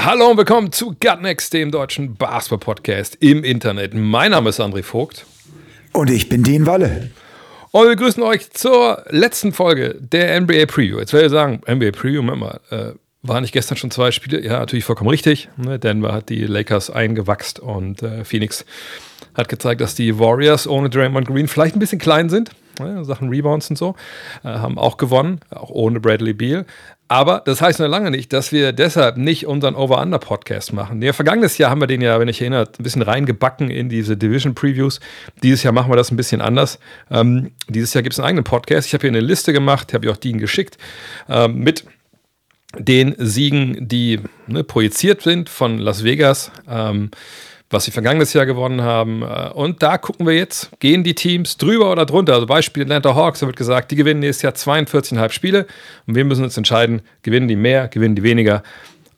Hallo und willkommen zu Gutnext, dem deutschen Basketball-Podcast im Internet. Mein Name ist André Vogt Und ich bin Dean Walle. und wir grüßen euch zur letzten Folge der NBA Preview. Jetzt werde ich sagen, NBA Preview, Moment mal, äh, waren nicht gestern schon zwei Spiele? Ja, natürlich vollkommen richtig. Ne? Denver hat die Lakers eingewachst und äh, Phoenix hat gezeigt, dass die Warriors ohne Draymond Green vielleicht ein bisschen klein sind. Ne? Sachen Rebounds und so. Äh, haben auch gewonnen, auch ohne Bradley Beal. Aber das heißt noch lange nicht, dass wir deshalb nicht unseren Over-Under-Podcast machen. Ja, vergangenes Jahr haben wir den ja, wenn ich erinnert, ein bisschen reingebacken in diese Division-Previews. Dieses Jahr machen wir das ein bisschen anders. Ähm, dieses Jahr gibt es einen eigenen Podcast. Ich habe hier eine Liste gemacht, habe ich auch Dean geschickt, ähm, mit den Siegen, die ne, projiziert sind von Las Vegas, ähm, was sie vergangenes Jahr gewonnen haben. Äh, Und da gucken wir jetzt, gehen die Teams drüber oder drunter. Also Beispiel Atlanta Hawks, da wird gesagt, die gewinnen nächstes Jahr 42,5 Spiele und wir müssen uns entscheiden, gewinnen die mehr, gewinnen die weniger.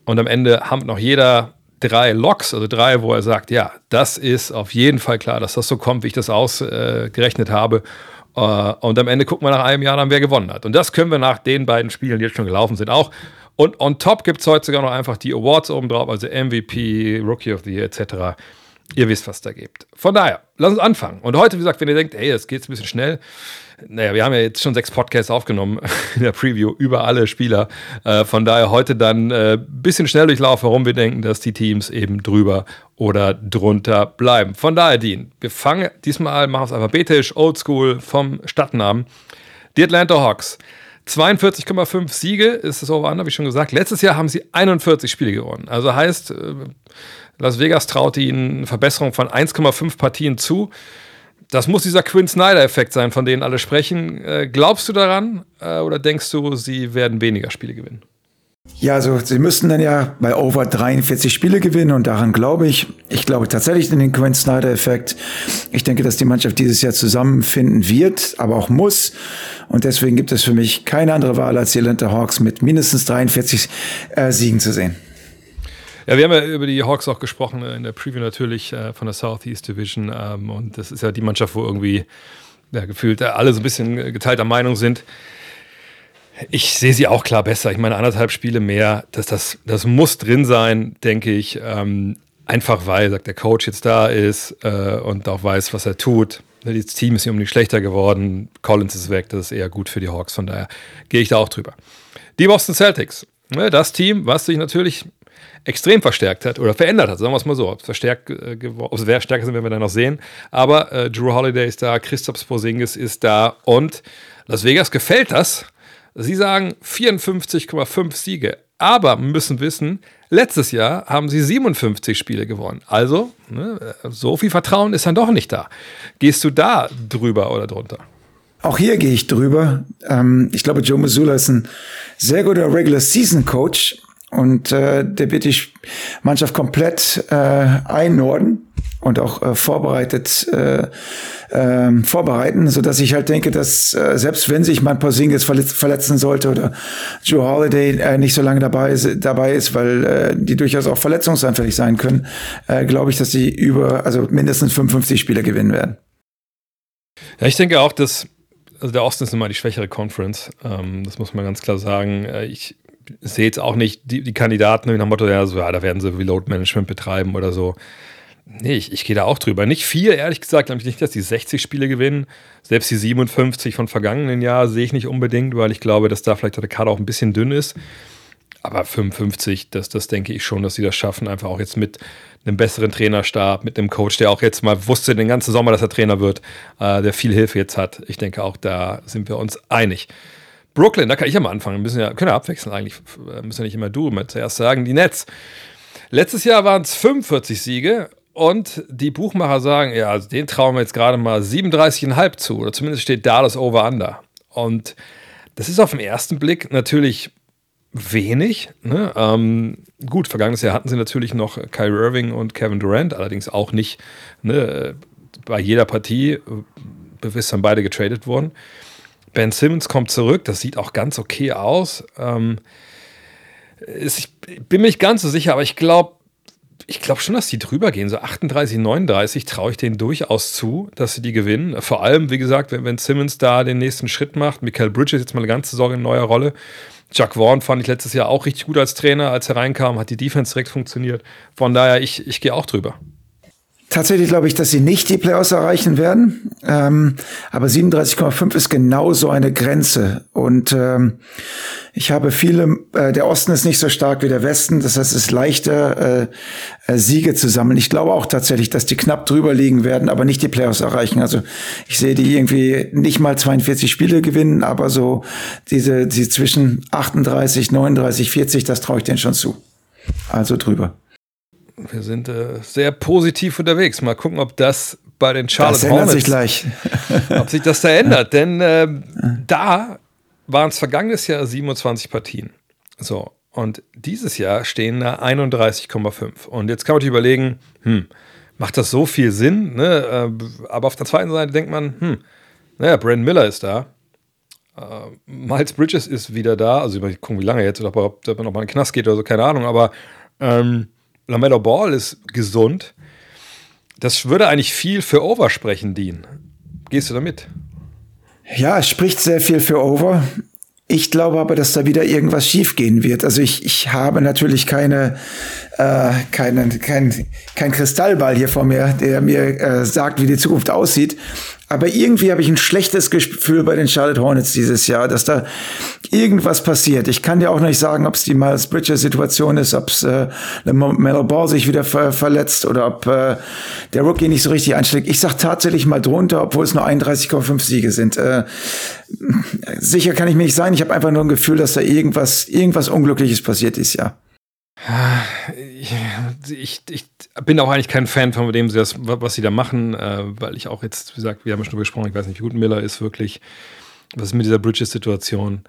Und am Ende haben noch jeder drei Loks, also drei, wo er sagt, ja, das ist auf jeden Fall klar, dass das so kommt, wie ich das ausgerechnet habe. Äh, Und am Ende gucken wir nach einem Jahr dann, wer gewonnen hat. Und das können wir nach den beiden Spielen, die jetzt schon gelaufen sind, auch. Und on top gibt es heute sogar noch einfach die Awards oben drauf, also MVP, Rookie of the Year etc. Ihr wisst, was da gibt. Von daher, lass uns anfangen. Und heute, wie gesagt, wenn ihr denkt, hey, das geht ein bisschen schnell, naja, wir haben ja jetzt schon sechs Podcasts aufgenommen in der Preview über alle Spieler. Äh, von daher heute dann ein äh, bisschen Schnelldurchlauf, warum wir denken, dass die Teams eben drüber oder drunter bleiben. Von daher, Dean, wir fangen diesmal, machen es alphabetisch, oldschool vom Stadtnamen. Die Atlanta Hawks. 42,5 Siege ist das Over-Under, wie schon gesagt. Letztes Jahr haben sie 41 Spiele gewonnen. Also heißt, äh, Las Vegas traut ihnen eine Verbesserung von 1,5 Partien zu. Das muss dieser Quinn Snyder-Effekt sein, von denen alle sprechen. Äh, glaubst du daran äh, oder denkst du, sie werden weniger Spiele gewinnen? Ja, also sie müssten dann ja bei over 43 Spiele gewinnen und daran glaube ich. Ich glaube tatsächlich an den Quinn Snyder-Effekt. Ich denke, dass die Mannschaft dieses Jahr zusammenfinden wird, aber auch muss. Und deswegen gibt es für mich keine andere Wahl, als die Atlanta Hawks mit mindestens 43 äh, Siegen zu sehen. Ja, wir haben ja über die Hawks auch gesprochen, äh, in der Preview natürlich äh, von der Southeast Division. Ähm, und das ist ja die Mannschaft, wo irgendwie ja, gefühlt äh, alle so ein bisschen äh, geteilter Meinung sind. Ich sehe sie auch klar besser. Ich meine, anderthalb Spiele mehr, das, das, das muss drin sein, denke ich. Ähm, einfach weil, sagt der Coach jetzt da ist äh, und auch weiß, was er tut. Das Team ist nicht unbedingt schlechter geworden. Collins ist weg, das ist eher gut für die Hawks. Von daher gehe ich da auch drüber. Die Boston Celtics. Ne, das Team, was sich natürlich extrem verstärkt hat oder verändert hat, sagen wir es mal so. Ob es verstärkt äh, ob es wer stärker sind, werden wir dann noch sehen. Aber äh, Drew Holiday ist da, Christoph Porzingis ist da und Las Vegas gefällt das. Sie sagen 54,5 Siege, aber müssen wissen, letztes Jahr haben sie 57 Spiele gewonnen. Also, ne, so viel Vertrauen ist dann doch nicht da. Gehst du da drüber oder drunter? Auch hier gehe ich drüber. Ähm, ich glaube, Joe Missoula ist ein sehr guter Regular Season Coach und äh, der wird die Mannschaft komplett äh, einnorden und auch äh, vorbereitet äh, äh, vorbereiten, so dass ich halt denke, dass äh, selbst wenn sich mein Porzingis verletz verletzen sollte oder Joe Holiday äh, nicht so lange dabei ist, dabei ist, weil äh, die durchaus auch verletzungsanfällig sein können, äh, glaube ich, dass sie über also mindestens 55 Spiele gewinnen werden. Ja, ich denke auch, dass also der Osten ist immer die schwächere Conference. Ähm, das muss man ganz klar sagen. Äh, ich sehe jetzt auch nicht die, die Kandidaten nach dem Motto, ja, so, ja, da werden sie Reload Management betreiben oder so. Nee, ich, ich gehe da auch drüber. Nicht viel, ehrlich gesagt, glaube ich nicht, dass die 60 Spiele gewinnen. Selbst die 57 von vergangenen Jahr sehe ich nicht unbedingt, weil ich glaube, dass da vielleicht der Kader auch ein bisschen dünn ist. Aber 55, das, das denke ich schon, dass sie das schaffen. Einfach auch jetzt mit einem besseren Trainerstab, mit einem Coach, der auch jetzt mal wusste den ganzen Sommer, dass er Trainer wird, äh, der viel Hilfe jetzt hat. Ich denke auch, da sind wir uns einig. Brooklyn, da kann ich ja mal anfangen. Wir müssen ja, können ja abwechseln eigentlich. Wir müssen ja nicht immer du mit zuerst sagen. Die Nets. Letztes Jahr waren es 45 Siege und die Buchmacher sagen, ja, also den trauen wir jetzt gerade mal 37,5 zu. Oder zumindest steht da das Over-Under. Und das ist auf den ersten Blick natürlich wenig. Ne? Ähm, gut, vergangenes Jahr hatten sie natürlich noch Kyrie Irving und Kevin Durant, allerdings auch nicht ne, bei jeder Partie, bis dann beide getradet wurden. Ben Simmons kommt zurück, das sieht auch ganz okay aus. Ähm, ich bin mir nicht ganz so sicher, aber ich glaube, ich glaube schon, dass die drüber gehen. So 38, 39 traue ich denen durchaus zu, dass sie die gewinnen. Vor allem, wie gesagt, wenn, wenn Simmons da den nächsten Schritt macht. Michael Bridges jetzt mal eine ganze Saison in neuer Rolle. Chuck Vaughn fand ich letztes Jahr auch richtig gut als Trainer. Als er reinkam, hat die Defense direkt funktioniert. Von daher, ich, ich gehe auch drüber. Tatsächlich glaube ich, dass sie nicht die Playoffs erreichen werden. Ähm, aber 37,5 ist genau so eine Grenze. Und ähm, ich habe viele, äh, der Osten ist nicht so stark wie der Westen. Das heißt, es ist leichter, äh, äh, Siege zu sammeln. Ich glaube auch tatsächlich, dass die knapp drüber liegen werden, aber nicht die Playoffs erreichen. Also ich sehe die irgendwie nicht mal 42 Spiele gewinnen, aber so diese, die zwischen 38, 39, 40, das traue ich denen schon zu. Also drüber. Wir sind äh, sehr positiv unterwegs. Mal gucken, ob das bei den Charlotte das Hornets, sich gleich. ob sich das da ändert. Denn äh, da waren es vergangenes Jahr 27 Partien. So. Und dieses Jahr stehen da 31,5. Und jetzt kann man sich überlegen, hm, macht das so viel Sinn? Ne? Äh, aber auf der zweiten Seite denkt man, hm, naja, Brandon Miller ist da. Äh, Miles Bridges ist wieder da. Also, ich gucken, wie lange jetzt, oder ob er noch mal in den Knast geht oder so, keine Ahnung. Aber ähm, LaMelo Ball ist gesund. Das würde eigentlich viel für Oversprechen dienen. Gehst du damit? Ja, es spricht sehr viel für Over. Ich glaube aber, dass da wieder irgendwas schiefgehen wird. Also ich, ich habe natürlich keine, äh, keinen, kein, kein Kristallball hier vor mir, der mir äh, sagt, wie die Zukunft aussieht. Aber irgendwie habe ich ein schlechtes Gefühl bei den Charlotte Hornets dieses Jahr, dass da irgendwas passiert. Ich kann dir auch nicht sagen, ob es die Miles Bridges Situation ist, ob es äh, Melo Ball sich wieder ver verletzt oder ob äh, der Rookie nicht so richtig einschlägt. Ich sag tatsächlich mal drunter, obwohl es nur 31,5 Siege sind. Äh, sicher kann ich mir nicht sein. Ich habe einfach nur ein Gefühl, dass da irgendwas, irgendwas Unglückliches passiert ist, ja. Ich, ich, bin auch eigentlich kein Fan von dem, was sie da machen, äh, weil ich auch jetzt, wie gesagt, wir haben schon gesprochen, ich weiß nicht, wie gut Miller ist wirklich. Was ist mit dieser Bridges-Situation?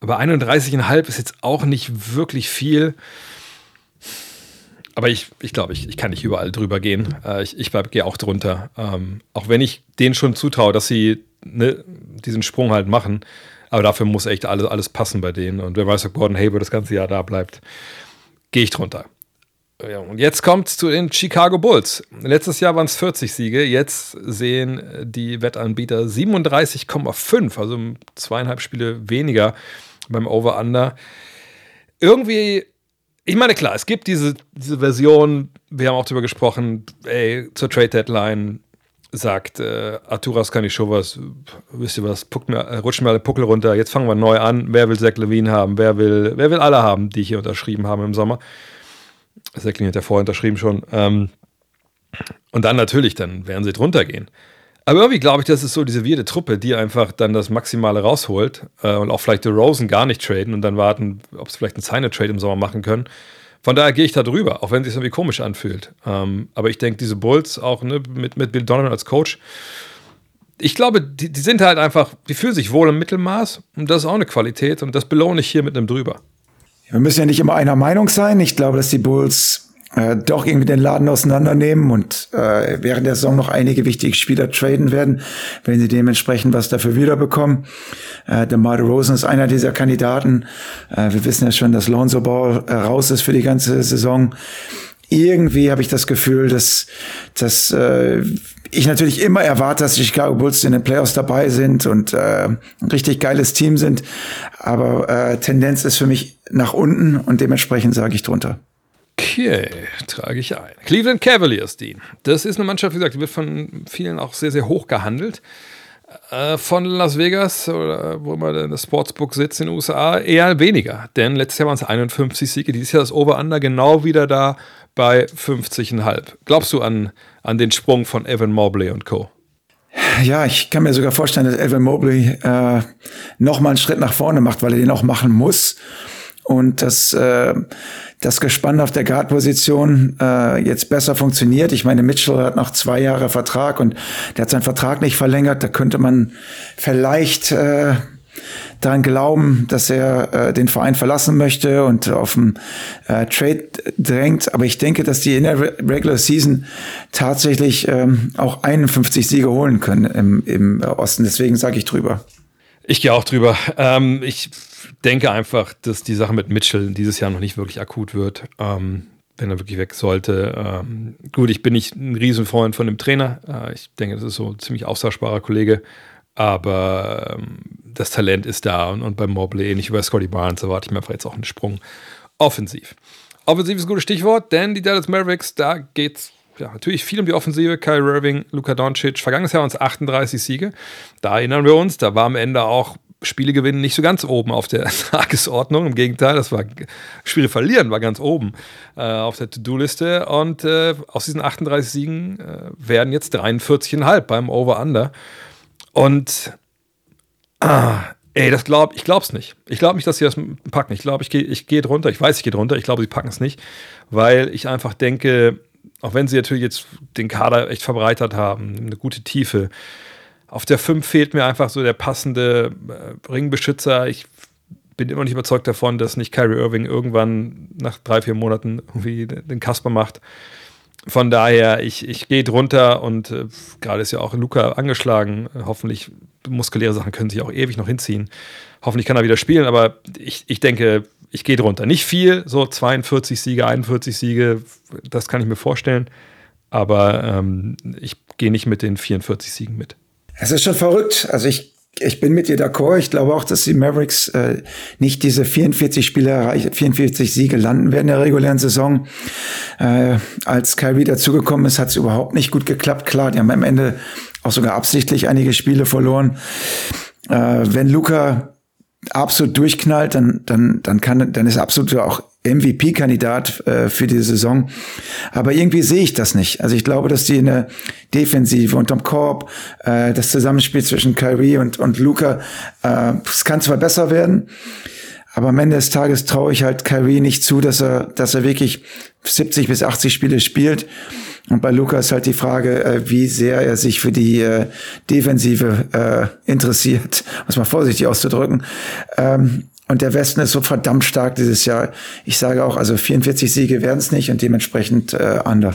Aber 31,5 ist jetzt auch nicht wirklich viel. Aber ich, ich glaube, ich, ich kann nicht überall drüber gehen. Äh, ich ich gehe auch drunter. Ähm, auch wenn ich denen schon zutraue, dass sie ne, diesen Sprung halt machen. Aber dafür muss echt alles, alles passen bei denen. Und wer weiß, ob Gordon Haber das ganze Jahr da bleibt gehe ich drunter. Ja, und jetzt kommt es zu den Chicago Bulls. Letztes Jahr waren es 40 Siege, jetzt sehen die Wettanbieter 37,5, also zweieinhalb Spiele weniger beim Over-Under. Irgendwie, ich meine, klar, es gibt diese, diese Version, wir haben auch darüber gesprochen, ey, zur Trade Deadline sagt äh, Arturas Kanishovas, wisst ihr was, mir, äh, rutschen mir alle Puckel runter, jetzt fangen wir neu an. Wer will Zach Levine haben? Wer will, wer will alle haben, die hier unterschrieben haben im Sommer? Zach Levine hat ja vorher unterschrieben schon. Ähm, und dann natürlich, dann werden sie drunter gehen. Aber irgendwie glaube ich, das ist so diese wirde Truppe, die einfach dann das Maximale rausholt äh, und auch vielleicht die Rosen gar nicht traden und dann warten, ob sie vielleicht einen Sign-Trade im Sommer machen können. Von daher gehe ich da drüber, auch wenn es sich irgendwie komisch anfühlt. Ähm, aber ich denke, diese Bulls auch ne, mit, mit Bill Donovan als Coach, ich glaube, die, die sind halt einfach, die fühlen sich wohl im Mittelmaß und das ist auch eine Qualität und das belohne ich hier mit einem drüber. Wir müssen ja nicht immer einer Meinung sein. Ich glaube, dass die Bulls äh, doch irgendwie den Laden auseinandernehmen und äh, während der Saison noch einige wichtige Spieler traden werden, wenn sie dementsprechend was dafür wiederbekommen. Äh, DeMar Rosen ist einer dieser Kandidaten. Äh, wir wissen ja schon, dass Lonzo Ball äh, raus ist für die ganze Saison. Irgendwie habe ich das Gefühl, dass, dass äh, ich natürlich immer erwarte, dass die Chicago Bulls in den Playoffs dabei sind und äh, ein richtig geiles Team sind. Aber äh, Tendenz ist für mich nach unten und dementsprechend sage ich drunter. Okay, trage ich ein. Cleveland Cavaliers, die. Das ist eine Mannschaft, wie gesagt, die wird von vielen auch sehr, sehr hoch gehandelt. Äh, von Las Vegas, oder wo immer das Sportsbook sitzt in den USA, eher weniger. Denn letztes Jahr waren es 51 Siege, dieses Jahr das Over-Under genau wieder da bei 50,5. Glaubst du an, an den Sprung von Evan Mobley und Co.? Ja, ich kann mir sogar vorstellen, dass Evan Mobley äh, noch mal einen Schritt nach vorne macht, weil er den auch machen muss. Und das äh, das Gespann auf der Guard-Position äh, jetzt besser funktioniert. Ich meine, Mitchell hat noch zwei Jahre Vertrag und der hat seinen Vertrag nicht verlängert. Da könnte man vielleicht äh, daran glauben, dass er äh, den Verein verlassen möchte und auf den äh, Trade drängt. Aber ich denke, dass die in der Regular Season tatsächlich ähm, auch 51 Siege holen können im, im Osten. Deswegen sage ich drüber. Ich gehe auch drüber. Ähm, ich denke einfach, dass die Sache mit Mitchell dieses Jahr noch nicht wirklich akut wird. Ähm, wenn er wirklich weg sollte. Ähm, gut, ich bin nicht ein Riesenfreund von dem Trainer. Äh, ich denke, das ist so ein ziemlich austauschbarer Kollege. Aber ähm, das Talent ist da und, und beim Mobley, ähnlich bei Scotty Barnes, erwarte ich mir einfach jetzt auch einen Sprung offensiv. Offensiv ist ein gutes Stichwort, denn die Dallas Mavericks, da geht's ja, natürlich viel um die Offensive. Kyle Irving, Luka Doncic. Vergangenes Jahr uns 38 Siege. Da erinnern wir uns, da war am Ende auch Spiele gewinnen nicht so ganz oben auf der Tagesordnung. Im Gegenteil, das war Spiele verlieren war ganz oben äh, auf der To-Do-Liste. Und äh, aus diesen 38 Siegen äh, werden jetzt 43,5 beim Over-Under. Und ah, ey, das glaub, ich glaub's nicht. Ich glaube nicht, dass sie das packen. Ich glaube, ich gehe ich geh drunter. Ich weiß, ich gehe drunter. Ich glaube, sie packen es nicht, weil ich einfach denke, auch wenn sie natürlich jetzt den Kader echt verbreitert haben, eine gute Tiefe, auf der 5 fehlt mir einfach so der passende äh, Ringbeschützer. Ich bin immer nicht überzeugt davon, dass nicht Kyrie Irving irgendwann nach drei, vier Monaten irgendwie den Kasper macht. Von daher, ich, ich gehe drunter und äh, gerade ist ja auch Luca angeschlagen. Hoffentlich, muskuläre Sachen können sich auch ewig noch hinziehen. Hoffentlich kann er wieder spielen, aber ich, ich denke, ich gehe drunter. Nicht viel, so 42 Siege, 41 Siege, das kann ich mir vorstellen. Aber ähm, ich gehe nicht mit den 44 Siegen mit. Es ist schon verrückt. Also ich, ich bin mit dir d'accord. Ich glaube auch, dass die Mavericks äh, nicht diese 44 Spiele erreichen, 44 Siege landen werden in der regulären Saison. Äh, als Kyrie dazugekommen ist, hat es überhaupt nicht gut geklappt. Klar, die haben am Ende auch sogar absichtlich einige Spiele verloren. Äh, wenn Luca absolut durchknallt, dann, dann, dann kann, dann ist absolut auch MVP-Kandidat äh, für die Saison. Aber irgendwie sehe ich das nicht. Also ich glaube, dass die in der Defensive unterm Korb, äh, das Zusammenspiel zwischen Kyrie und, und Luca, äh, es kann zwar besser werden, aber am Ende des Tages traue ich halt Kyrie nicht zu, dass er, dass er wirklich 70 bis 80 Spiele spielt. Und bei Luca ist halt die Frage, äh, wie sehr er sich für die äh, Defensive äh, interessiert, muss mal vorsichtig auszudrücken. Ähm, und der Westen ist so verdammt stark dieses Jahr. Ich sage auch, also 44 Siege werden es nicht und dementsprechend äh, under.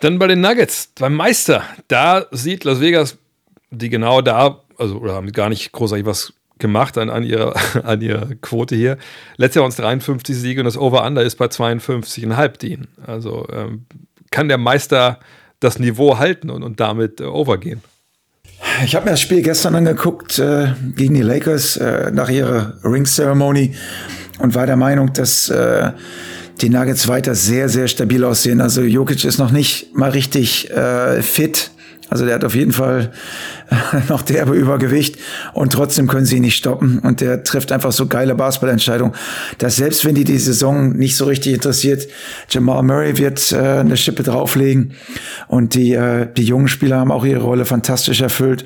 Dann bei den Nuggets, beim Meister. Da sieht Las Vegas, die genau da, also oder haben gar nicht großartig was gemacht an, an, ihrer, an ihrer Quote hier. Letztes Jahr waren es 53 Siege und das Over-Under ist bei 52,5 dienen. Also ähm, kann der Meister das Niveau halten und, und damit äh, overgehen? Ich habe mir das Spiel gestern angeguckt äh, gegen die Lakers äh, nach ihrer Ring Ceremony und war der Meinung, dass äh, die Nuggets weiter sehr, sehr stabil aussehen. Also Jokic ist noch nicht mal richtig äh, fit. Also der hat auf jeden Fall noch derbe Übergewicht und trotzdem können sie ihn nicht stoppen und der trifft einfach so geile Basketballentscheidungen, dass selbst wenn die die Saison nicht so richtig interessiert, Jamal Murray wird äh, eine Schippe drauflegen und die äh, die jungen Spieler haben auch ihre Rolle fantastisch erfüllt.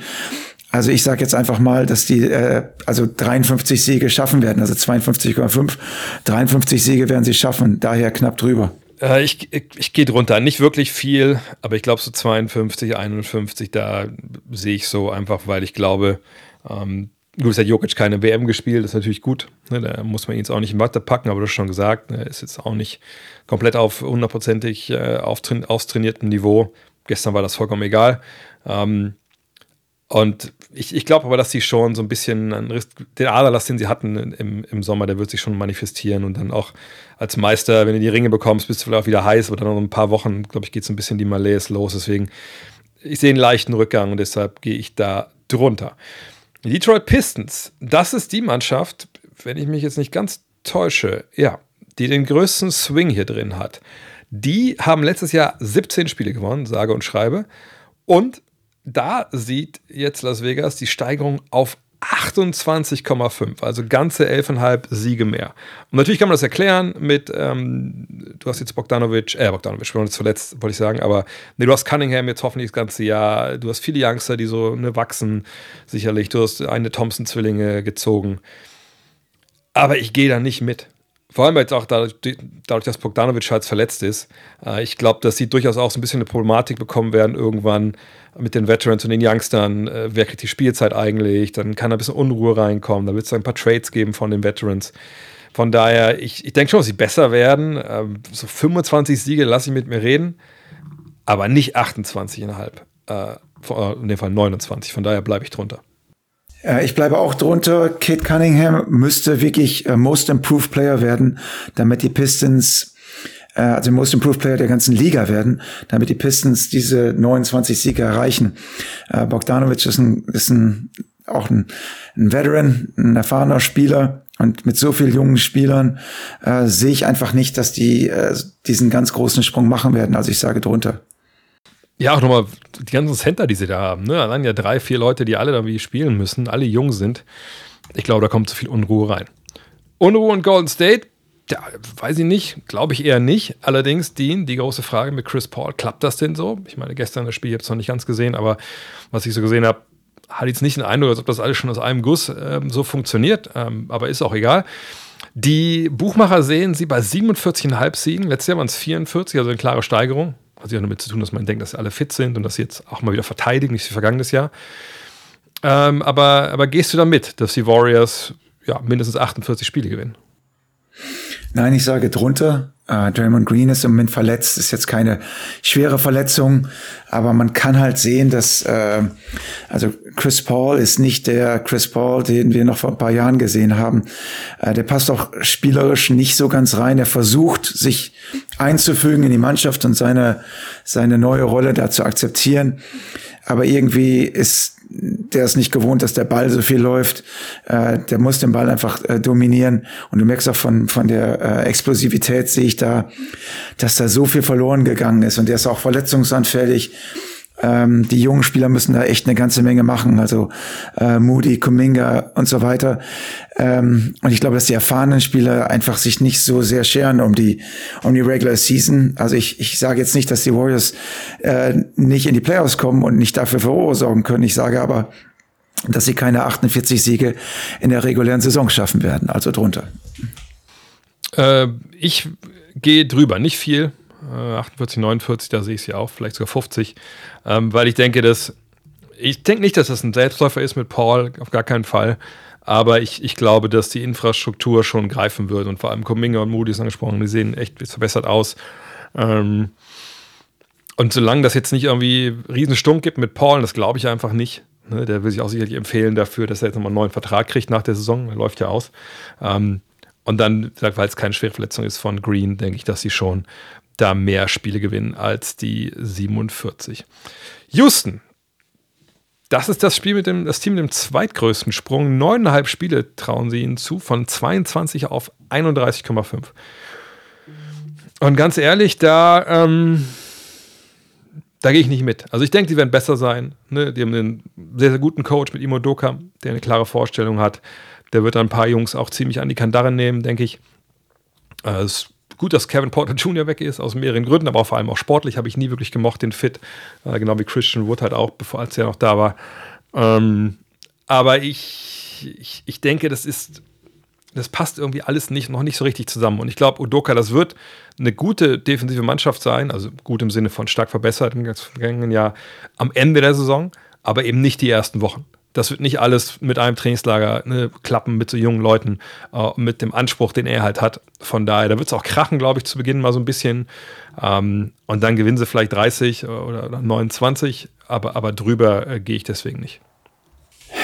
Also ich sage jetzt einfach mal, dass die äh, also 53 Siege schaffen werden, also 52,5, 53 Siege werden sie schaffen, daher knapp drüber. Äh, ich, ich, ich gehe drunter. Nicht wirklich viel, aber ich glaube so 52, 51, da sehe ich so einfach, weil ich glaube, ähm, gut, es hat Jokic keine WM gespielt, das ist natürlich gut. Ne, da muss man ihn jetzt auch nicht in Watte packen, aber du hast schon gesagt, ne, ist jetzt auch nicht komplett auf hundertprozentig äh, austrainiertem Niveau. Gestern war das vollkommen egal. Ähm, und ich, ich glaube aber, dass sie schon so ein bisschen den Aderlass, den sie hatten im, im Sommer, der wird sich schon manifestieren und dann auch als Meister, wenn du die Ringe bekommst, bist du vielleicht auch wieder heiß oder dann noch ein paar Wochen, glaube ich, geht so ein bisschen die Malaise los. Deswegen, ich sehe einen leichten Rückgang und deshalb gehe ich da drunter. Detroit Pistons, das ist die Mannschaft, wenn ich mich jetzt nicht ganz täusche, ja, die den größten Swing hier drin hat. Die haben letztes Jahr 17 Spiele gewonnen, sage und schreibe. Und da sieht jetzt Las Vegas die Steigerung auf 28,5, also ganze 11,5 Siege mehr. Und natürlich kann man das erklären mit, ähm, du hast jetzt Bogdanovic, äh, Bogdanovic, wir zuletzt, wollte ich sagen, aber nee, du hast Cunningham jetzt hoffentlich das ganze Jahr, du hast viele Youngster, die so ne, wachsen, sicherlich, du hast eine Thompson-Zwillinge gezogen. Aber ich gehe da nicht mit vor allem jetzt auch dadurch, dadurch dass Bogdanovic halt verletzt ist. Äh, ich glaube, dass sie durchaus auch so ein bisschen eine Problematik bekommen werden irgendwann mit den Veterans und den Youngstern. Äh, wer kriegt die Spielzeit eigentlich? Dann kann da ein bisschen Unruhe reinkommen. Da wird es ein paar Trades geben von den Veterans. Von daher, ich, ich denke schon, dass sie besser werden. Ähm, so 25 Siege lasse ich mit mir reden, aber nicht 28,5. Äh, in dem Fall 29. Von daher bleibe ich drunter. Ich bleibe auch drunter. Kate Cunningham müsste wirklich äh, Most Improved Player werden, damit die Pistons, äh, also Most Improved Player der ganzen Liga werden, damit die Pistons diese 29 Siege erreichen. Äh, Bogdanovic ist ein, ist ein auch ein, ein Veteran, ein erfahrener Spieler. Und mit so vielen jungen Spielern äh, sehe ich einfach nicht, dass die äh, diesen ganz großen Sprung machen werden. Also ich sage drunter. Ja, auch nochmal die ganzen Center, die sie da haben. Ne? Allein ja drei, vier Leute, die alle irgendwie spielen müssen, alle jung sind. Ich glaube, da kommt zu viel Unruhe rein. Unruhe in Golden State, ja, weiß ich nicht, glaube ich eher nicht. Allerdings, Dean, die große Frage mit Chris Paul, klappt das denn so? Ich meine, gestern das Spiel, ich habe es noch nicht ganz gesehen, aber was ich so gesehen habe, hat jetzt nicht den Eindruck, als ob das alles schon aus einem Guss ähm, so funktioniert, ähm, aber ist auch egal. Die Buchmacher sehen sie bei 47,5 Siegen. Letztes Jahr waren es 44, also eine klare Steigerung. Hat ja damit zu tun, dass man denkt, dass sie alle fit sind und dass sie jetzt auch mal wieder verteidigen, nicht wie vergangenes Jahr. Ähm, aber, aber gehst du da mit, dass die Warriors ja, mindestens 48 Spiele gewinnen? Nein, ich sage drunter. Äh, Draymond Green ist im Moment verletzt, ist jetzt keine schwere Verletzung, aber man kann halt sehen, dass äh, also Chris Paul ist nicht der Chris Paul, den wir noch vor ein paar Jahren gesehen haben. Äh, der passt auch spielerisch nicht so ganz rein. Er versucht, sich einzufügen in die Mannschaft und seine seine neue Rolle da zu akzeptieren, aber irgendwie ist der ist nicht gewohnt, dass der Ball so viel läuft. Äh, der muss den Ball einfach äh, dominieren. Und du merkst auch von, von der äh, Explosivität sehe ich da, dass da so viel verloren gegangen ist. Und der ist auch verletzungsanfällig. Ähm, die jungen Spieler müssen da echt eine ganze Menge machen, also äh, Moody, Kuminga und so weiter. Ähm, und ich glaube, dass die erfahrenen Spieler einfach sich nicht so sehr scheren um die um die Regular Season. Also ich, ich sage jetzt nicht, dass die Warriors äh, nicht in die Playoffs kommen und nicht dafür für sorgen können. Ich sage aber, dass sie keine 48 Siege in der regulären Saison schaffen werden, also drunter. Äh, ich gehe drüber, nicht viel. 48, äh, 49, da sehe ich sie auch, vielleicht sogar 50, ähm, weil ich denke, dass ich denke nicht, dass das ein Selbstläufer ist mit Paul, auf gar keinen Fall. Aber ich, ich glaube, dass die Infrastruktur schon greifen wird und vor allem Kuminga und Moody ist angesprochen, die sehen echt verbessert aus. Ähm, und solange das jetzt nicht irgendwie riesen Stunk gibt mit Paul, das glaube ich einfach nicht. Ne, der will sich auch sicherlich empfehlen dafür, dass er jetzt nochmal einen neuen Vertrag kriegt nach der Saison. Der läuft ja aus. Ähm, und dann, weil es keine schwere Verletzung ist von Green, denke ich, dass sie schon da mehr Spiele gewinnen als die 47. Houston. Das ist das Spiel mit dem, das Team mit dem zweitgrößten Sprung. Neuneinhalb Spiele trauen sie ihnen zu, von 22 auf 31,5. Und ganz ehrlich, da, ähm, da gehe ich nicht mit. Also ich denke, die werden besser sein. Ne? Die haben einen sehr, sehr guten Coach mit Imo Doka, der eine klare Vorstellung hat. Der wird ein paar Jungs auch ziemlich an die Kandare nehmen, denke ich. Äh, es gut, dass Kevin Porter Jr. weg ist, aus mehreren Gründen, aber vor allem auch sportlich habe ich nie wirklich gemocht, den Fit. Äh, genau wie Christian Wood halt auch, bevor als er noch da war. Ähm, aber ich, ich, ich denke, das ist, das passt irgendwie alles nicht, noch nicht so richtig zusammen. Und ich glaube, Udoka, das wird eine gute defensive Mannschaft sein, also gut im Sinne von stark verbessert im vergangenen Jahr am Ende der Saison, aber eben nicht die ersten Wochen das wird nicht alles mit einem Trainingslager ne, klappen mit so jungen Leuten, äh, mit dem Anspruch, den er halt hat. Von daher, da wird es auch krachen, glaube ich, zu Beginn mal so ein bisschen. Ähm, und dann gewinnen sie vielleicht 30 oder, oder 29, aber, aber drüber äh, gehe ich deswegen nicht.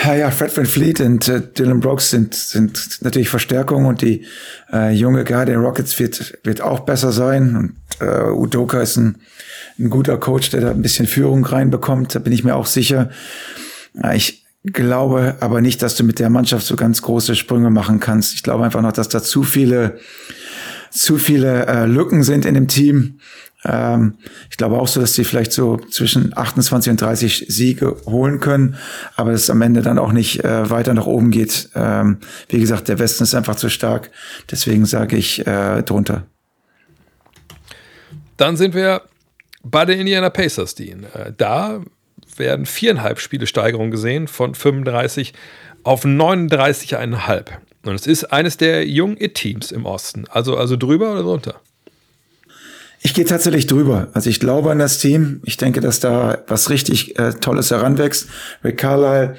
Ja, ja, Fred Van Fleet und äh, Dylan Brooks sind, sind natürlich Verstärkungen und die äh, junge Garde der Rockets wird, wird auch besser sein. Und äh, Udoka ist ein, ein guter Coach, der da ein bisschen Führung reinbekommt, da bin ich mir auch sicher. Ich, glaube aber nicht, dass du mit der Mannschaft so ganz große Sprünge machen kannst. Ich glaube einfach noch, dass da zu viele, zu viele äh, Lücken sind in dem Team. Ähm, ich glaube auch so, dass sie vielleicht so zwischen 28 und 30 Siege holen können, aber es am Ende dann auch nicht äh, weiter nach oben geht. Ähm, wie gesagt, der Westen ist einfach zu stark. Deswegen sage ich äh, drunter. Dann sind wir bei den Indiana Pacers, Dean. Äh, da werden viereinhalb Spiele Steigerung gesehen von 35 auf 39,5. Und es ist eines der jungen It-Teams im Osten. Also, also drüber oder drunter? Ich gehe tatsächlich drüber. Also ich glaube an das Team. Ich denke, dass da was richtig äh, Tolles heranwächst. Rick Carlisle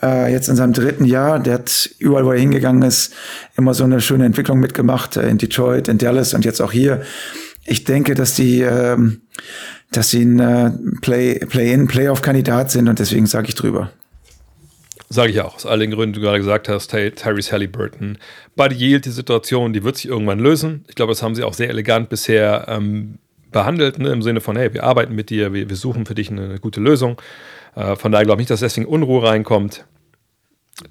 äh, jetzt in seinem dritten Jahr, der hat überall, wo er hingegangen ist, immer so eine schöne Entwicklung mitgemacht. Äh, in Detroit, in Dallas und jetzt auch hier. Ich denke, dass die, ähm, dass sie ein äh, Play, Play-in, Playoff-Kandidat sind und deswegen sage ich drüber. Sage ich auch, aus all den Gründen, die du gerade gesagt hast, Ty Tyrese Halliburton. Buddy Yield, die Situation, die wird sich irgendwann lösen. Ich glaube, das haben sie auch sehr elegant bisher ähm, behandelt, ne? im Sinne von, hey, wir arbeiten mit dir, wir, wir suchen für dich eine, gute Lösung. Äh, von daher glaube ich nicht, dass deswegen Unruhe reinkommt.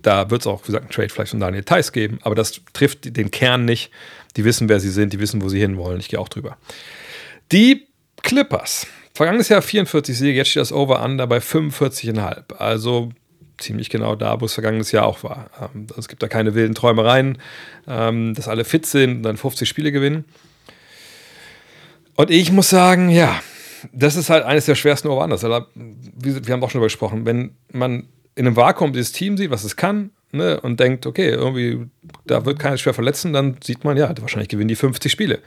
Da wird es auch, wie gesagt, einen Trade vielleicht von Daniel Theiss geben, aber das trifft den Kern nicht. Die wissen, wer sie sind, die wissen, wo sie hinwollen. Ich gehe auch drüber. Die Clippers. Vergangenes Jahr 44 Siege, jetzt steht das Over-Under bei 45,5. Also ziemlich genau da, wo es vergangenes Jahr auch war. Ähm, es gibt da keine wilden Träumereien, ähm, dass alle fit sind und dann 50 Spiele gewinnen. Und ich muss sagen, ja, das ist halt eines der schwersten Over-Unders. Wir haben auch schon darüber gesprochen. Wenn man in einem Vakuum dieses Team sieht, was es kann, ne, und denkt, okay, irgendwie, da wird keiner schwer verletzen, dann sieht man, ja, wahrscheinlich gewinnen die 50 Spiele.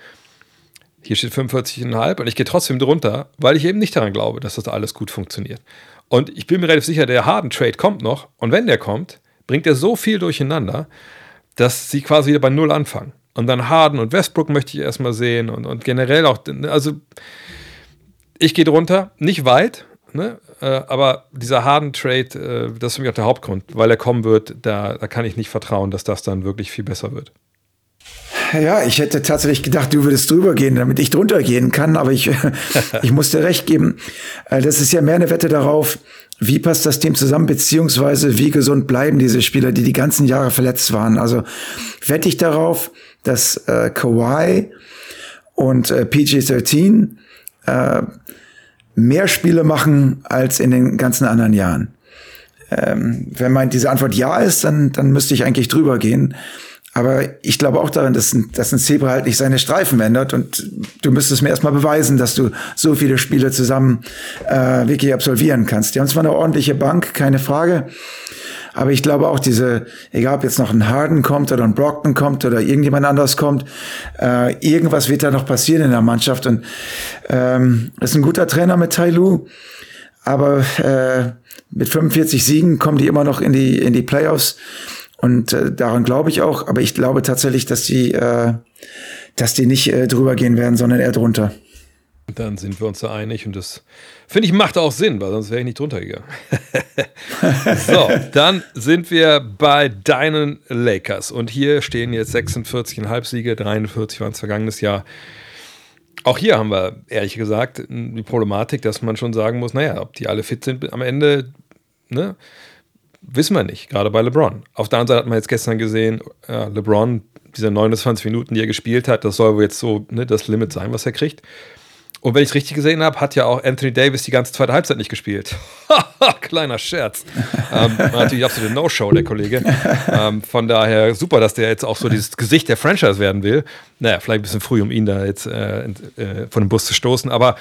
Hier steht 45,5 und ich gehe trotzdem drunter, weil ich eben nicht daran glaube, dass das alles gut funktioniert. Und ich bin mir relativ sicher, der Harden-Trade kommt noch. Und wenn der kommt, bringt er so viel durcheinander, dass sie quasi wieder bei Null anfangen. Und dann Harden und Westbrook möchte ich erstmal sehen und, und generell auch, also ich gehe drunter, nicht weit, ne? Äh, aber dieser Harden-Trade, äh, das ist für mich auch der Hauptgrund, weil er kommen wird, da, da kann ich nicht vertrauen, dass das dann wirklich viel besser wird. Ja, ich hätte tatsächlich gedacht, du würdest drüber gehen, damit ich drunter gehen kann, aber ich, ich muss dir recht geben. Äh, das ist ja mehr eine Wette darauf, wie passt das Team zusammen, beziehungsweise wie gesund bleiben diese Spieler, die die ganzen Jahre verletzt waren. Also wette ich darauf, dass äh, Kawhi und äh, PG-13 äh, mehr Spiele machen als in den ganzen anderen Jahren. Ähm, wenn man diese Antwort ja ist, dann, dann müsste ich eigentlich drüber gehen. Aber ich glaube auch daran, dass ein, dass ein Zebra halt nicht seine Streifen ändert und du müsstest mir erstmal beweisen, dass du so viele Spiele zusammen äh, wirklich absolvieren kannst. Die haben zwar eine ordentliche Bank, keine Frage, aber ich glaube auch diese, egal ob jetzt noch ein Harden kommt oder ein Brockton kommt oder irgendjemand anders kommt, äh, irgendwas wird da noch passieren in der Mannschaft und ähm, ist ein guter Trainer mit Tai Lu, aber äh, mit 45 Siegen kommen die immer noch in die in die Playoffs. Und äh, daran glaube ich auch, aber ich glaube tatsächlich, dass die, äh, dass die nicht äh, drüber gehen werden, sondern eher drunter. Dann sind wir uns da einig und das finde ich macht auch Sinn, weil sonst wäre ich nicht drunter gegangen. so, dann sind wir bei deinen Lakers und hier stehen jetzt 46,5 Siege, 43 waren es vergangenes Jahr. Auch hier haben wir ehrlich gesagt die Problematik, dass man schon sagen muss, naja, ob die alle fit sind am Ende, ne? Wissen wir nicht, gerade bei LeBron. Auf der anderen Seite hat man jetzt gestern gesehen, ja, LeBron, diese 29 Minuten, die er gespielt hat, das soll wohl jetzt so ne, das Limit sein, was er kriegt. Und wenn ich es richtig gesehen habe, hat ja auch Anthony Davis die ganze zweite Halbzeit nicht gespielt. Kleiner Scherz. ähm, natürlich absolute No-Show, der Kollege. Ähm, von daher super, dass der jetzt auch so dieses Gesicht der Franchise werden will. Naja, vielleicht ein bisschen früh, um ihn da jetzt äh, äh, von dem Bus zu stoßen. Aber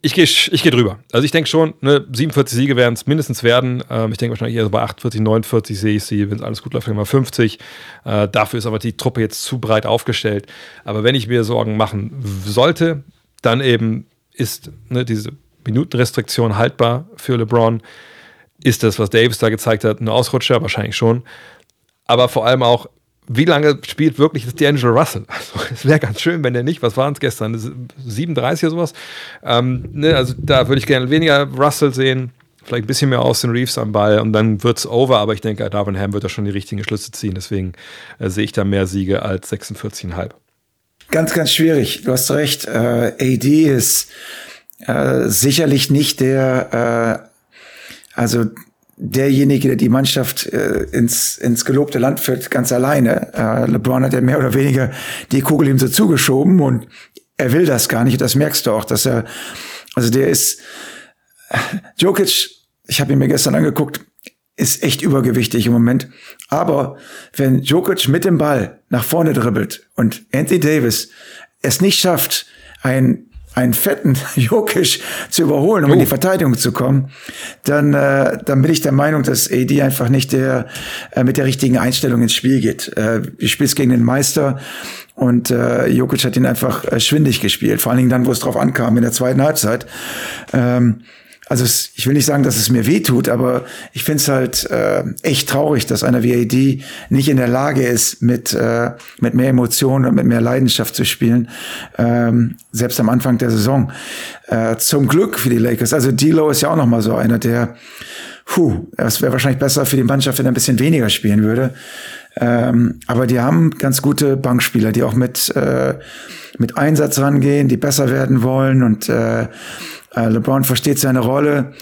ich gehe ich geh drüber. Also ich denke schon, ne, 47 Siege werden es mindestens werden. Ähm, ich denke wahrscheinlich eher so bei 48, 49 sehe ich sie, wenn es alles gut läuft, mal 50. Äh, dafür ist aber die Truppe jetzt zu breit aufgestellt. Aber wenn ich mir Sorgen machen sollte, dann eben ist ne, diese Minutenrestriktion haltbar für LeBron. Ist das, was Davis da gezeigt hat, ein Ausrutscher? Wahrscheinlich schon. Aber vor allem auch, wie lange spielt wirklich D'Angelo Russell? Also, es wäre ganz schön, wenn der nicht, was waren es gestern? 37 oder sowas? Ähm, ne, also da würde ich gerne weniger Russell sehen, vielleicht ein bisschen mehr Austin Reeves am Ball und dann wird es over, aber ich denke, Darvin Ham wird da schon die richtigen Schlüsse ziehen, deswegen äh, sehe ich da mehr Siege als 46,5. Ganz, ganz schwierig. Du hast recht. Äh, AD ist äh, sicherlich nicht der, äh, also derjenige, der die Mannschaft äh, ins, ins gelobte Land führt, ganz alleine. Äh, LeBron hat ja mehr oder weniger die Kugel ihm so zugeschoben und er will das gar nicht. Das merkst du auch, dass er, also der ist, Jokic, ich habe ihn mir gestern angeguckt, ist echt übergewichtig im Moment. Aber wenn Jokic mit dem Ball nach vorne dribbelt und Anthony Davis es nicht schafft, ein einen fetten Jokic zu überholen, um oh. in die oh. Verteidigung zu kommen, dann, äh, dann bin ich der Meinung, dass AD einfach nicht der äh, mit der richtigen Einstellung ins Spiel geht. Äh, du spielst gegen den Meister und äh, Jokic hat ihn einfach äh, schwindig gespielt, vor allen Dingen dann, wo es drauf ankam in der zweiten Halbzeit. Ähm, also es, ich will nicht sagen, dass es mir weh tut, aber ich finde es halt äh, echt traurig, dass einer wie AD nicht in der Lage ist, mit, äh, mit mehr Emotionen und mit mehr Leidenschaft zu spielen, ähm, selbst am Anfang der Saison. Äh, zum Glück für die Lakers. Also D'Lo ist ja auch noch mal so einer, der, puh, es wäre wahrscheinlich besser für die Mannschaft, wenn er ein bisschen weniger spielen würde. Ähm, aber die haben ganz gute Bankspieler, die auch mit, äh, mit Einsatz rangehen, die besser werden wollen und äh, äh, LeBron versteht seine Rolle.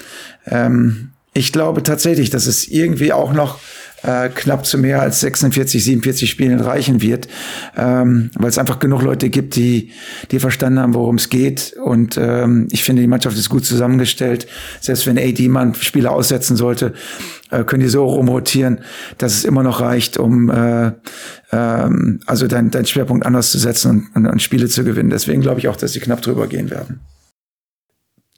Ähm, ich glaube tatsächlich, dass es irgendwie auch noch äh, knapp zu mehr als 46, 47 Spielen reichen wird, ähm, weil es einfach genug Leute gibt, die, die verstanden haben, worum es geht. Und ähm, ich finde, die Mannschaft ist gut zusammengestellt. Selbst wenn AD mal Spieler aussetzen sollte, äh, können die so rumrotieren, dass es immer noch reicht, um äh, ähm, also deinen dein Schwerpunkt anders zu setzen und, und, und Spiele zu gewinnen. Deswegen glaube ich auch, dass sie knapp drüber gehen werden.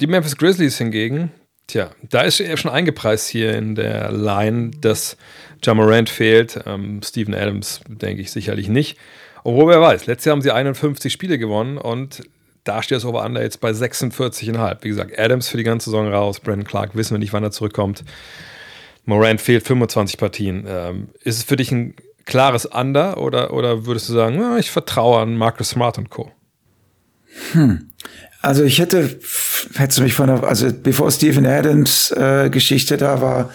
Die Memphis Grizzlies hingegen, tja, da ist schon eingepreist hier in der Line, dass Jamorant fehlt. Ähm, Steven Adams denke ich sicherlich nicht. Obwohl, wer weiß, letztes Jahr haben sie 51 Spiele gewonnen und da steht das Over-Under jetzt bei 46,5. Wie gesagt, Adams für die ganze Saison raus. Brandon Clark wissen wir nicht, wann er zurückkommt. Morant fehlt 25 Partien. Ähm, ist es für dich ein klares Under oder, oder würdest du sagen, ja, ich vertraue an Marcus Smart und Co.? Hm. Also ich hätte, hätte mich von der, also bevor Stephen Adams äh, Geschichte da war,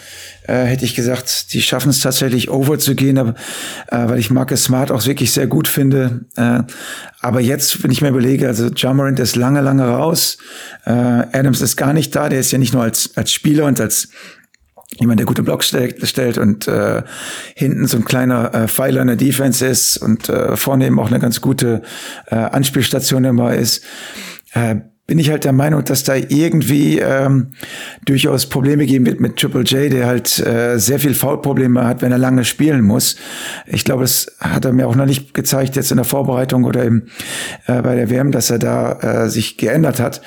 äh, hätte ich gesagt, die schaffen es tatsächlich over zu gehen, aber, äh, weil ich Marcus Smart auch wirklich sehr gut finde. Äh, aber jetzt, wenn ich mir überlege, also Jamarant ist lange, lange raus, äh, Adams ist gar nicht da, der ist ja nicht nur als, als Spieler und als jemand, der gute Blocks stellt, stellt und äh, hinten so ein kleiner äh, Pfeiler in der Defense ist und äh, vorne eben auch eine ganz gute äh, Anspielstation immer ist äh, bin ich halt der Meinung, dass da irgendwie ähm, durchaus Probleme geben wird mit Triple J, der halt äh, sehr viel Foulprobleme hat, wenn er lange spielen muss. Ich glaube, das hat er mir auch noch nicht gezeigt jetzt in der Vorbereitung oder im, äh, bei der WM, dass er da äh, sich geändert hat.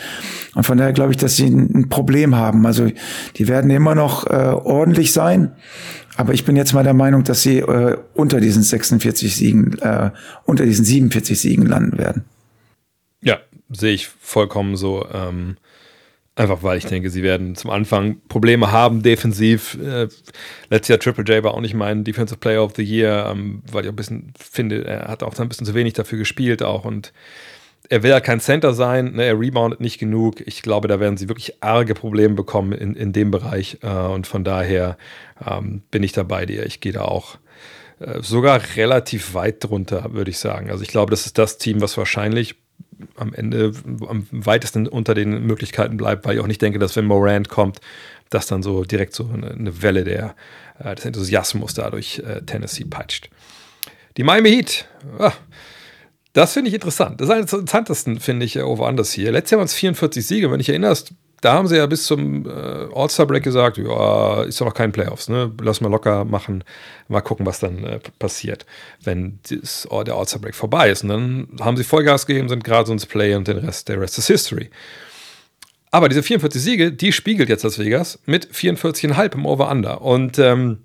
Und von daher glaube ich, dass sie ein, ein Problem haben. Also die werden immer noch äh, ordentlich sein. Aber ich bin jetzt mal der Meinung, dass sie äh, unter diesen 46 Siegen, äh, unter diesen 47 Siegen landen werden. Ja, sehe ich vollkommen so. Ähm, einfach weil ich denke, sie werden zum Anfang Probleme haben defensiv. Äh, letztes Jahr Triple J war auch nicht mein Defensive Player of the Year, ähm, weil ich auch ein bisschen finde, er hat auch ein bisschen zu wenig dafür gespielt auch und er will ja kein Center sein, ne, er reboundet nicht genug. Ich glaube, da werden sie wirklich arge Probleme bekommen in, in dem Bereich. Äh, und von daher ähm, bin ich da bei dir. Ich gehe da auch äh, sogar relativ weit drunter, würde ich sagen. Also ich glaube, das ist das Team, was wahrscheinlich am Ende am weitesten unter den Möglichkeiten bleibt, weil ich auch nicht denke, dass wenn Morant kommt, dass dann so direkt so eine, Welle der, äh, des Enthusiasmus dadurch äh, Tennessee peitscht. Die Miami Heat, ah, das finde ich interessant. Das ist eines der interessantesten, finde ich, Over-Unders hier. Letztes Jahr waren es 44 Siege, wenn ich erinnerst, da haben sie ja bis zum äh, All-Star-Break gesagt, ja, ist doch noch kein Playoffs, ne? Lass mal locker machen, mal gucken, was dann äh, passiert, wenn das, oh, der All-Star-Break vorbei ist. Und dann haben sie Vollgas gegeben, sind gerade so ins Play und den Rest, der Rest ist History. Aber diese 44 Siege, die spiegelt jetzt Las Vegas mit 44,5 im Over-Under. Und ähm,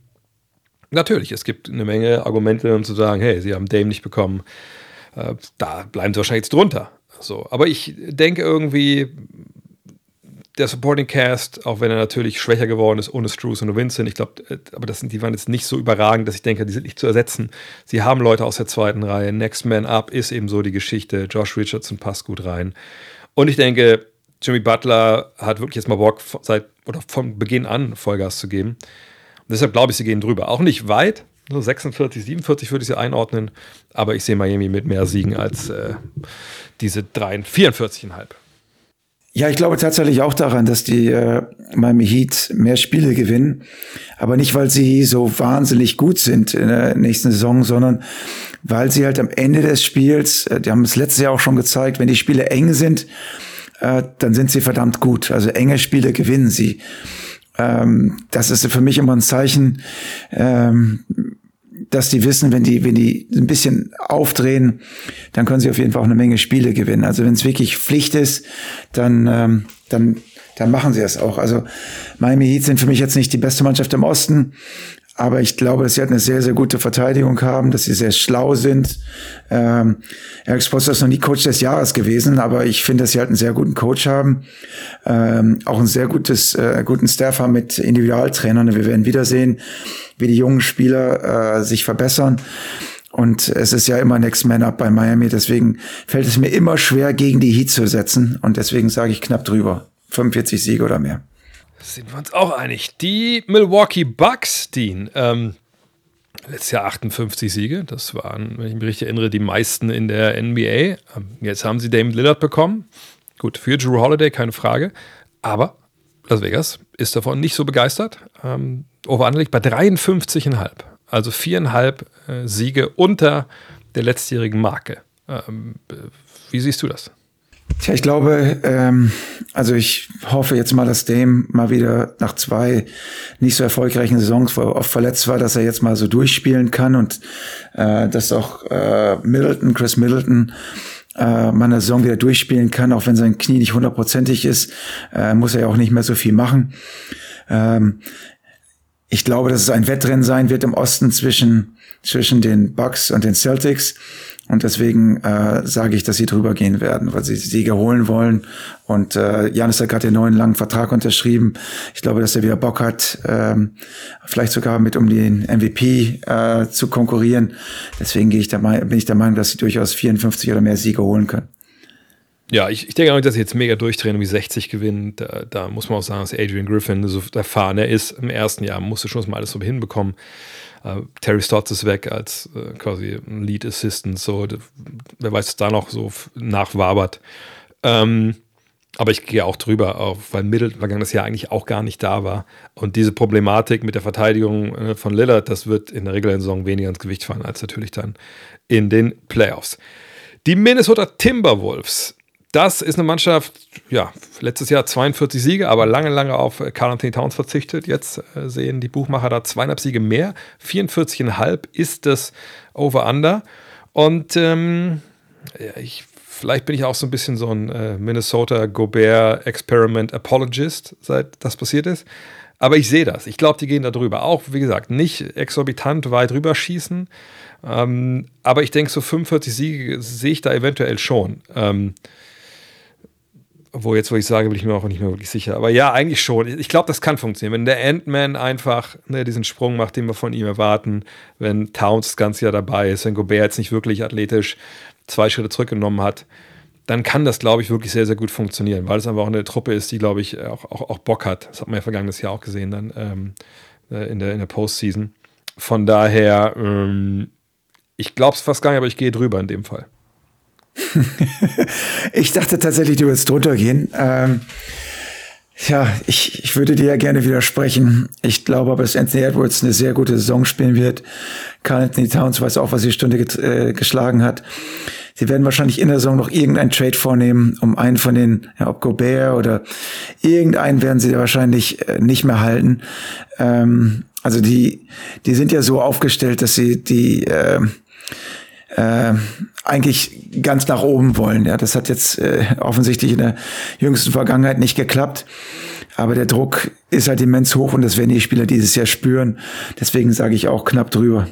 natürlich, es gibt eine Menge Argumente, um zu sagen, hey, sie haben Dame nicht bekommen, äh, da bleiben sie wahrscheinlich jetzt drunter. So, aber ich denke irgendwie, der Supporting Cast, auch wenn er natürlich schwächer geworden ist ohne Struce und Vincent, ich glaube, äh, aber das sind, die waren jetzt nicht so überragend, dass ich denke, die sind nicht zu ersetzen. Sie haben Leute aus der zweiten Reihe. Next Man Up ist eben so die Geschichte. Josh Richardson passt gut rein. Und ich denke, Jimmy Butler hat wirklich jetzt mal Bock, seit oder von Beginn an Vollgas zu geben. Und deshalb glaube ich, sie gehen drüber. Auch nicht weit, nur 46, 47 würde ich sie einordnen, aber ich sehe Miami mit mehr Siegen als äh, diese 44,5. Ja, ich glaube tatsächlich auch daran, dass die äh, Miami Heat mehr Spiele gewinnen. Aber nicht, weil sie so wahnsinnig gut sind in der nächsten Saison, sondern weil sie halt am Ende des Spiels, äh, die haben es letztes Jahr auch schon gezeigt, wenn die Spiele eng sind, äh, dann sind sie verdammt gut. Also enge Spiele gewinnen sie. Ähm, das ist für mich immer ein Zeichen, ähm, dass die wissen, wenn die, wenn die ein bisschen aufdrehen, dann können sie auf jeden Fall auch eine Menge Spiele gewinnen. Also wenn es wirklich Pflicht ist, dann, ähm, dann, dann machen sie es auch. Also Miami Heat sind für mich jetzt nicht die beste Mannschaft im Osten. Aber ich glaube, dass sie halt eine sehr, sehr gute Verteidigung haben, dass sie sehr schlau sind. Ähm, Eric Sposter ist noch nie Coach des Jahres gewesen, aber ich finde, dass sie halt einen sehr guten Coach haben. Ähm, auch ein sehr gutes, äh, guten Staff haben mit Individualtrainern. Wir werden wiedersehen, wie die jungen Spieler äh, sich verbessern. Und es ist ja immer Next Man Up bei Miami. Deswegen fällt es mir immer schwer, gegen die Heat zu setzen. Und deswegen sage ich knapp drüber. 45 Siege oder mehr. Sind wir uns auch einig. Die Milwaukee Bucks, Dean, ähm, letztes Jahr 58 Siege. Das waren, wenn ich mich richtig erinnere, die meisten in der NBA. Ähm, jetzt haben sie Damon Lillard bekommen. Gut, für Drew Holiday keine Frage. Aber Las Vegas ist davon nicht so begeistert. Ähm, Over liegt bei 53,5. Also viereinhalb äh, Siege unter der letztjährigen Marke. Ähm, wie siehst du das? Tja, ich glaube, ähm, also ich hoffe jetzt mal, dass Dame mal wieder nach zwei nicht so erfolgreichen Saisons, wo er oft verletzt war, dass er jetzt mal so durchspielen kann und äh, dass auch äh, Middleton, Chris Middleton, äh, mal eine Saison wieder durchspielen kann, auch wenn sein Knie nicht hundertprozentig ist, äh, muss er ja auch nicht mehr so viel machen. Ähm, ich glaube, dass es ein Wettrennen sein wird im Osten zwischen, zwischen den Bucks und den Celtics. Und deswegen äh, sage ich, dass sie drüber gehen werden, weil sie Siege holen wollen. Und äh, Janis hat gerade den neuen langen Vertrag unterschrieben. Ich glaube, dass er wieder Bock hat, ähm, vielleicht sogar mit um den MVP äh, zu konkurrieren. Deswegen gehe ich der, bin ich der Meinung, dass sie durchaus 54 oder mehr Siege holen können. Ja, ich, ich denke auch nicht, dass sie jetzt mega durchdrehen und wie 60 gewinnen. Da, da, muss man auch sagen, dass Adrian Griffin so erfahren er ist im ersten Jahr, musste schon mal alles so hinbekommen. Uh, Terry Stotts ist weg als uh, quasi Lead Assistant, so wer weiß, was da noch so nachwabert. Ähm, aber ich gehe auch drüber, auch, weil Middleton vergangenes Jahr eigentlich auch gar nicht da war. Und diese Problematik mit der Verteidigung äh, von Lillard, das wird in der regulären Saison weniger ins Gewicht fallen als natürlich dann in den Playoffs. Die Minnesota Timberwolves das ist eine Mannschaft, ja, letztes Jahr 42 Siege, aber lange, lange auf Carl Anthony Towns verzichtet. Jetzt äh, sehen die Buchmacher da zweieinhalb Siege mehr. 44,5 ist das Over-Under. Und ähm, ja, ich, vielleicht bin ich auch so ein bisschen so ein äh, Minnesota Gobert Experiment Apologist, seit das passiert ist. Aber ich sehe das. Ich glaube, die gehen da drüber. Auch, wie gesagt, nicht exorbitant weit rüber schießen. Ähm, aber ich denke, so 45 Siege sehe ich da eventuell schon. Ähm, wo jetzt, wo ich sage, bin ich mir auch nicht mehr wirklich sicher. Aber ja, eigentlich schon. Ich glaube, das kann funktionieren. Wenn der Ant-Man einfach ne, diesen Sprung macht, den wir von ihm erwarten, wenn Towns das ganze Jahr dabei ist, wenn Gobert jetzt nicht wirklich athletisch zwei Schritte zurückgenommen hat, dann kann das, glaube ich, wirklich sehr, sehr gut funktionieren, weil es einfach auch eine Truppe ist, die, glaube ich, auch, auch, auch Bock hat. Das hat man ja vergangenes Jahr auch gesehen dann ähm, äh, in, der, in der Postseason. Von daher, ähm, ich glaube es fast gar nicht, aber ich gehe drüber in dem Fall. ich dachte tatsächlich, du würdest drunter gehen. Ähm, ja, ich, ich würde dir ja gerne widersprechen. Ich glaube aber, dass Anthony Edwards eine sehr gute Saison spielen wird. Carl Anthony Towns weiß auch, was die Stunde äh, geschlagen hat. Sie werden wahrscheinlich in der Saison noch irgendeinen Trade vornehmen, um einen von den, ja, ob Gobert oder irgendeinen werden sie wahrscheinlich äh, nicht mehr halten. Ähm, also die, die sind ja so aufgestellt, dass sie die, äh, äh, eigentlich ganz nach oben wollen. Ja, das hat jetzt äh, offensichtlich in der jüngsten Vergangenheit nicht geklappt. Aber der Druck ist halt immens hoch und das werden die Spieler dieses Jahr spüren. Deswegen sage ich auch knapp drüber.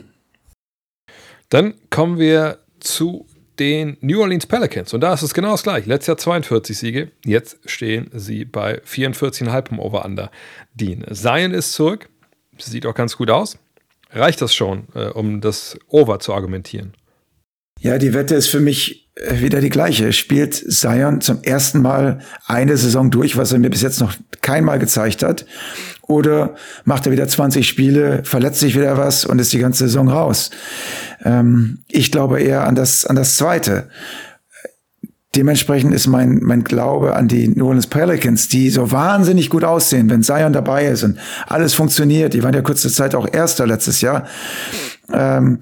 Dann kommen wir zu den New Orleans Pelicans. Und da ist es genau das gleiche. Letztes Jahr 42 Siege. Jetzt stehen sie bei 44,5 im Over-Under. Dean Zion ist zurück. Sieht auch ganz gut aus. Reicht das schon, äh, um das Over zu argumentieren? Ja, die Wette ist für mich äh, wieder die gleiche. Spielt Zion zum ersten Mal eine Saison durch, was er mir bis jetzt noch keinmal gezeigt hat? Oder macht er wieder 20 Spiele, verletzt sich wieder was und ist die ganze Saison raus? Ähm, ich glaube eher an das, an das Zweite. Dementsprechend ist mein, mein Glaube an die New Orleans Pelicans, die so wahnsinnig gut aussehen, wenn Zion dabei ist und alles funktioniert. Die waren ja kurze Zeit auch Erster letztes Jahr. Ähm,